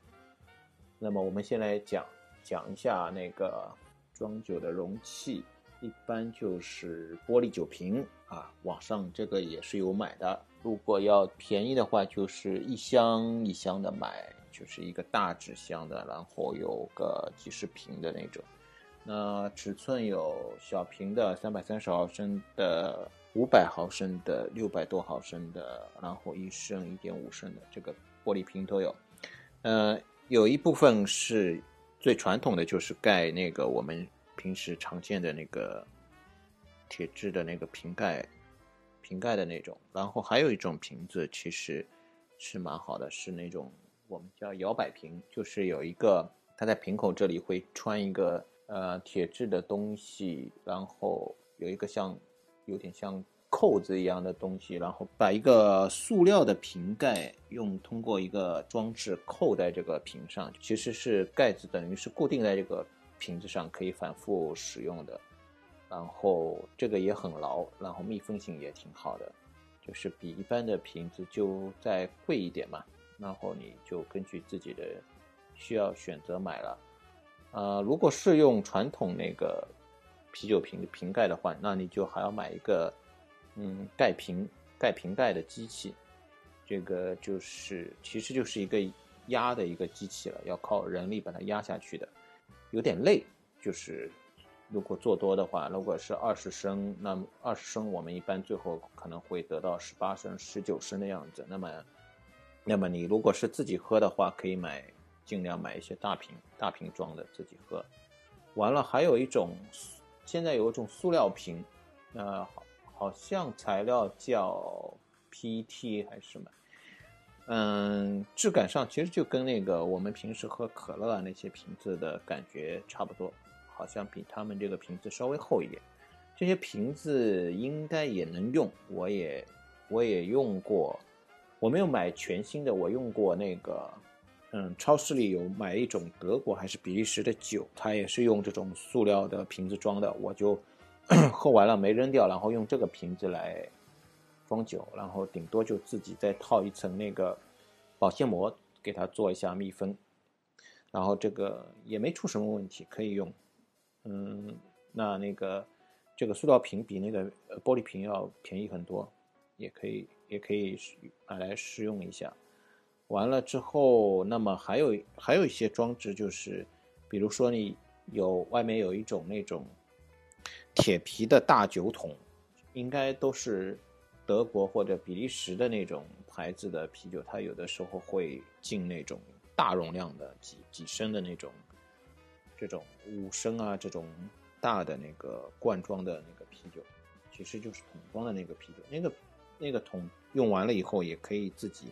那么我们先来讲讲一下那个装酒的容器，一般就是玻璃酒瓶啊。网上这个也是有买的，如果要便宜的话，就是一箱一箱的买，就是一个大纸箱的，然后有个几十瓶的那种。那尺寸有小瓶的三百三十毫升的、五百毫升的、六百多毫升的，然后一升、一点五升的，这个玻璃瓶都有。呃。有一部分是最传统的，就是盖那个我们平时常见的那个铁质的那个瓶盖，瓶盖的那种。然后还有一种瓶子，其实是蛮好的，是那种我们叫摇摆瓶，就是有一个它在瓶口这里会穿一个呃铁质的东西，然后有一个像有点像。扣子一样的东西，然后把一个塑料的瓶盖用通过一个装置扣在这个瓶上，其实是盖子等于是固定在这个瓶子上，可以反复使用的。然后这个也很牢，然后密封性也挺好的，就是比一般的瓶子就再贵一点嘛。然后你就根据自己的需要选择买了。呃，如果是用传统那个啤酒瓶瓶盖的话，那你就还要买一个。嗯，盖瓶盖瓶盖的机器，这个就是其实就是一个压的一个机器了，要靠人力把它压下去的，有点累。就是如果做多的话，如果是二十升，那么二十升我们一般最后可能会得到十八升、十九升的样子。那么，那么你如果是自己喝的话，可以买尽量买一些大瓶大瓶装的自己喝。完了，还有一种现在有一种塑料瓶，呃。好像材料叫 PT 还是什么，嗯，质感上其实就跟那个我们平时喝可乐啊那些瓶子的感觉差不多，好像比他们这个瓶子稍微厚一点。这些瓶子应该也能用，我也我也用过，我没有买全新的，我用过那个，嗯，超市里有买一种德国还是比利时的酒，它也是用这种塑料的瓶子装的，我就。喝完了没扔掉，然后用这个瓶子来装酒，然后顶多就自己再套一层那个保鲜膜给它做一下密封，然后这个也没出什么问题，可以用。嗯，那那个这个塑料瓶比那个玻璃瓶要便宜很多，也可以也可以买来试用一下。完了之后，那么还有还有一些装置，就是比如说你有外面有一种那种。铁皮的大酒桶，应该都是德国或者比利时的那种牌子的啤酒。它有的时候会进那种大容量的几几升的那种，这种五升啊这种大的那个罐装的那个啤酒，其实就是桶装的那个啤酒。那个那个桶用完了以后，也可以自己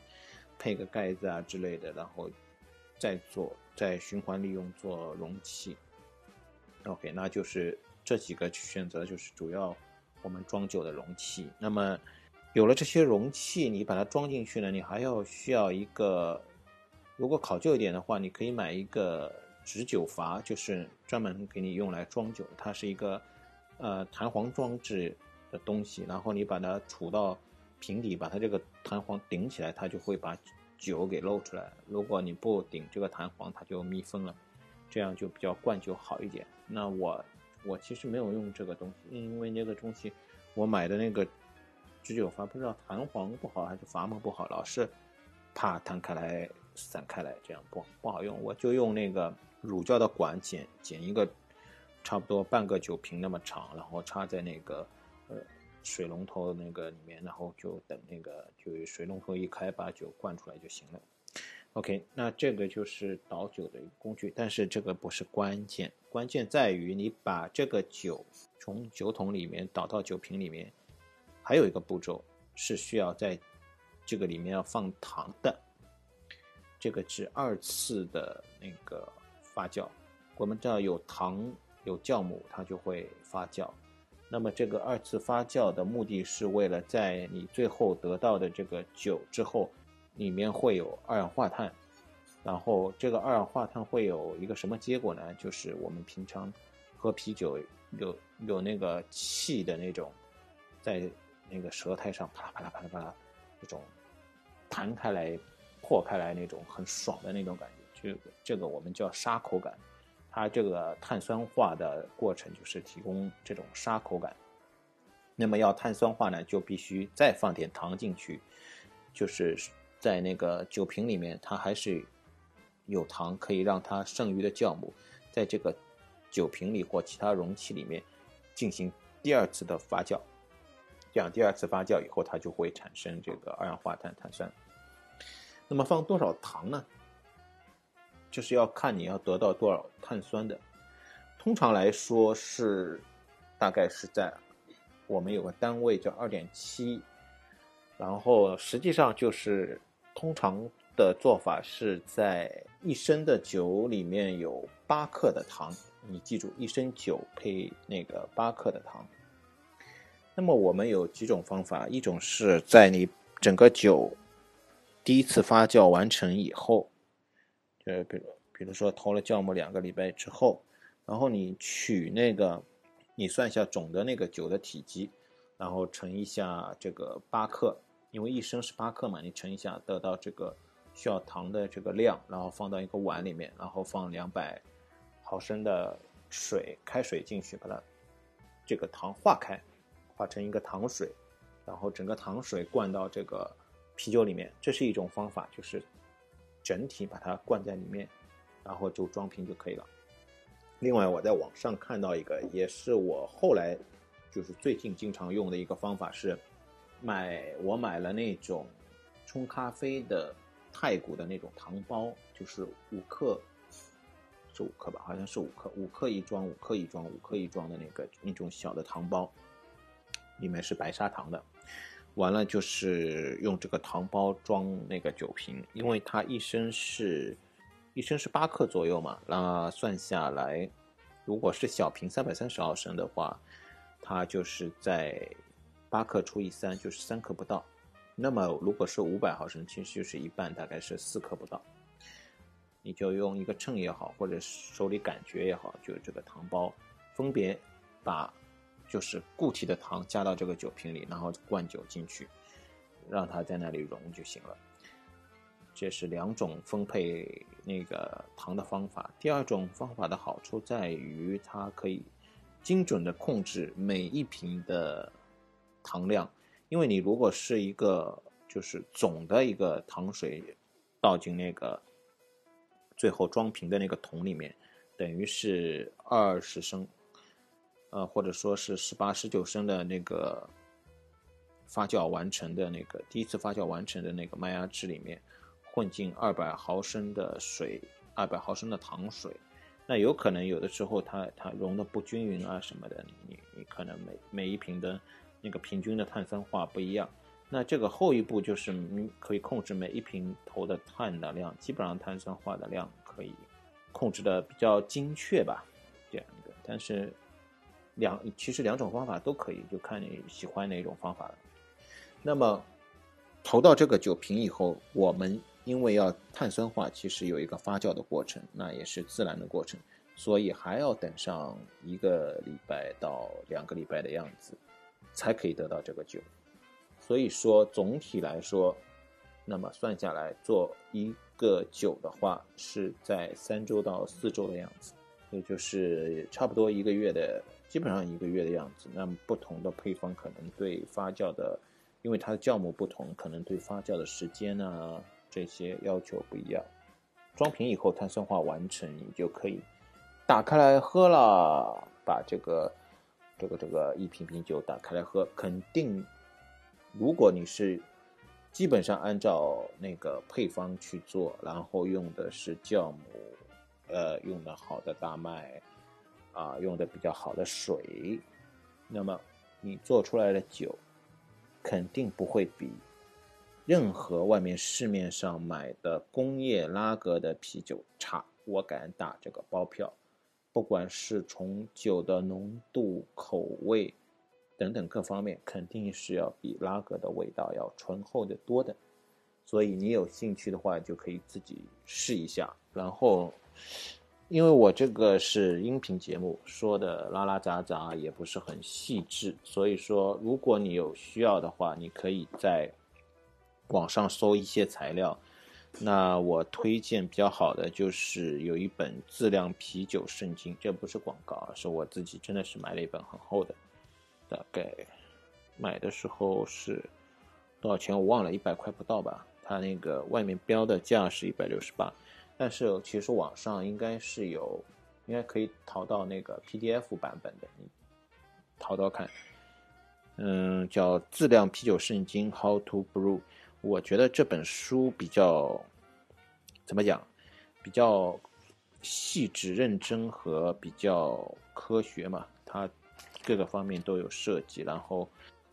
配个盖子啊之类的，然后再做再循环利用做容器。OK，那就是。这几个选择就是主要我们装酒的容器。那么有了这些容器，你把它装进去呢，你还要需要一个，如果考究一点的话，你可以买一个直酒阀，就是专门给你用来装酒。它是一个呃弹簧装置的东西，然后你把它杵到瓶底，把它这个弹簧顶起来，它就会把酒给漏出来。如果你不顶这个弹簧，它就密封了，这样就比较灌酒好一点。那我。我其实没有用这个东西，因为那个东西我买的那个直酒阀不知道弹簧不好还是阀门不好，老是怕弹开来散开来，这样不不好用。我就用那个乳胶的管剪剪一个差不多半个酒瓶那么长，然后插在那个呃水龙头那个里面，然后就等那个就水龙头一开，把酒灌出来就行了。OK，那这个就是倒酒的一个工具，但是这个不是关键，关键在于你把这个酒从酒桶里面倒到酒瓶里面，还有一个步骤是需要在这个里面要放糖的，这个是二次的那个发酵。我们知道有糖有酵母，它就会发酵。那么这个二次发酵的目的是为了在你最后得到的这个酒之后。里面会有二氧化碳，然后这个二氧化碳会有一个什么结果呢？就是我们平常喝啤酒有有那个气的那种，在那个舌苔上啪啦啪啦啪啦啪啦，这种弹开来、破开来那种很爽的那种感觉，就这个我们叫沙口感。它这个碳酸化的过程就是提供这种沙口感。那么要碳酸化呢，就必须再放点糖进去，就是。在那个酒瓶里面，它还是有糖，可以让它剩余的酵母在这个酒瓶里或其他容器里面进行第二次的发酵。这样第二次发酵以后，它就会产生这个二氧化碳碳酸。那么放多少糖呢？就是要看你要得到多少碳酸的。通常来说是大概是在我们有个单位叫二点七，然后实际上就是。通常的做法是在一升的酒里面有八克的糖，你记住，一升酒配那个八克的糖。那么我们有几种方法，一种是在你整个酒第一次发酵完成以后，就比如比如说投了酵母两个礼拜之后，然后你取那个，你算一下总的那个酒的体积，然后乘一下这个八克。因为一升是八克嘛，你乘一下，得到这个需要糖的这个量，然后放到一个碗里面，然后放两百毫升的水，开水进去，把它这个糖化开，化成一个糖水，然后整个糖水灌到这个啤酒里面，这是一种方法，就是整体把它灌在里面，然后就装瓶就可以了。另外，我在网上看到一个，也是我后来就是最近经常用的一个方法是。买我买了那种冲咖啡的太古的那种糖包，就是五克，是五克吧？好像是五克，五克一装，五克一装，五克一装的那个那种小的糖包，里面是白砂糖的。完了就是用这个糖包装那个酒瓶，因为它一升是，一升是八克左右嘛，那算下来，如果是小瓶三百三十毫升的话，它就是在。八克除以三就是三克不到，那么如果是五百毫升，其实就是一半，大概是四克不到。你就用一个秤也好，或者手里感觉也好，就这个糖包，分别把就是固体的糖加到这个酒瓶里，然后灌酒进去，让它在那里溶就行了。这是两种分配那个糖的方法。第二种方法的好处在于它可以精准的控制每一瓶的。糖量，因为你如果是一个就是总的一个糖水倒进那个最后装瓶的那个桶里面，等于是二十升，呃或者说是十八十九升的那个发酵完成的那个第一次发酵完成的那个麦芽汁里面混进二百毫升的水，二百毫升的糖水，那有可能有的时候它它溶的不均匀啊什么的，你你可能每每一瓶的。那个平均的碳酸化不一样，那这个后一步就是你可以控制每一瓶投的碳的量，基本上碳酸化的量可以控制的比较精确吧，这样一个。但是两其实两种方法都可以，就看你喜欢哪种方法了。那么投到这个酒瓶以后，我们因为要碳酸化，其实有一个发酵的过程，那也是自然的过程，所以还要等上一个礼拜到两个礼拜的样子。才可以得到这个酒，所以说总体来说，那么算下来做一个酒的话，是在三周到四周的样子，也就是差不多一个月的，基本上一个月的样子。那么不同的配方可能对发酵的，因为它的酵母不同，可能对发酵的时间呢这些要求不一样。装瓶以后碳酸化完成，你就可以打开来喝了。把这个这个这个一瓶瓶酒打开来喝，肯定，如果你是基本上按照那个配方去做，然后用的是酵母，呃，用的好的大麦，啊，用的比较好的水，那么你做出来的酒肯定不会比任何外面市面上买的工业拉格的啤酒差，我敢打这个包票。不管是从酒的浓度、口味等等各方面，肯定是要比拉格的味道要醇厚的多的。所以你有兴趣的话，就可以自己试一下。然后，因为我这个是音频节目，说的拉拉杂杂，也不是很细致，所以说，如果你有需要的话，你可以在网上搜一些材料。那我推荐比较好的就是有一本自酿啤酒圣经，这不是广告，是我自己真的是买了一本很厚的，大概买的时候是多少钱我忘了，一百块不到吧。它那个外面标的价是一百六十八，但是其实网上应该是有，应该可以淘到那个 PDF 版本的，你淘淘看。嗯，叫自酿啤酒圣经 How to Brew。我觉得这本书比较怎么讲，比较细致认真和比较科学嘛，它各个方面都有涉及，然后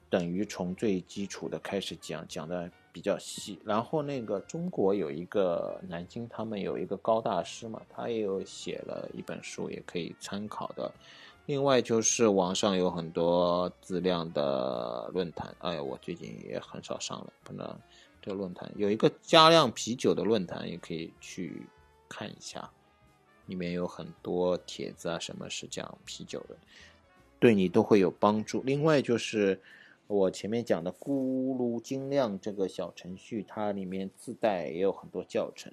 等于从最基础的开始讲，讲的比较细。然后那个中国有一个南京，他们有一个高大师嘛，他也有写了一本书，也可以参考的。另外就是网上有很多自酿的论坛，哎，我最近也很少上了，不能。这个论坛有一个加量啤酒的论坛，也可以去看一下，里面有很多帖子啊，什么是讲啤酒的，对你都会有帮助。另外就是我前面讲的咕噜精酿这个小程序，它里面自带也有很多教程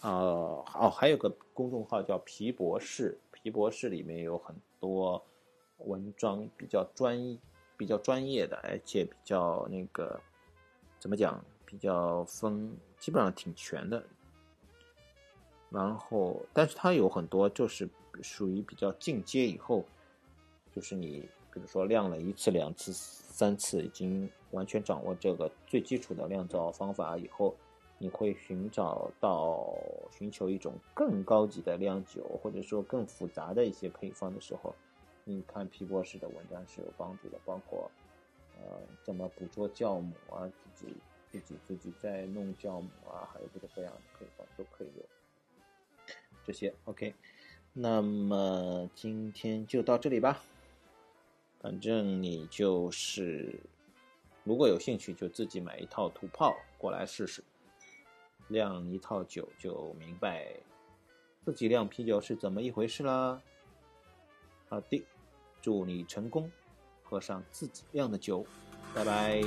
啊，哦，还有个公众号叫皮博士，皮博士里面有很多文章，比较专比较专业的，而且比较那个怎么讲？比较分，基本上挺全的。然后，但是它有很多就是属于比较进阶以后，就是你比如说晾了一次、两次、三次，已经完全掌握这个最基础的酿造方法以后，你会寻找到寻求一种更高级的酿酒，或者说更复杂的一些配方的时候，你看皮博士的文章是有帮助的，包括呃怎么捕捉酵母啊，自己。自己自己在弄酵母啊，还有各种各样的配方都可以用。这些 OK，那么今天就到这里吧。反正你就是，如果有兴趣就自己买一套土炮过来试试，酿一套酒就明白自己酿啤酒是怎么一回事啦。好的，祝你成功，喝上自己酿的酒，拜拜。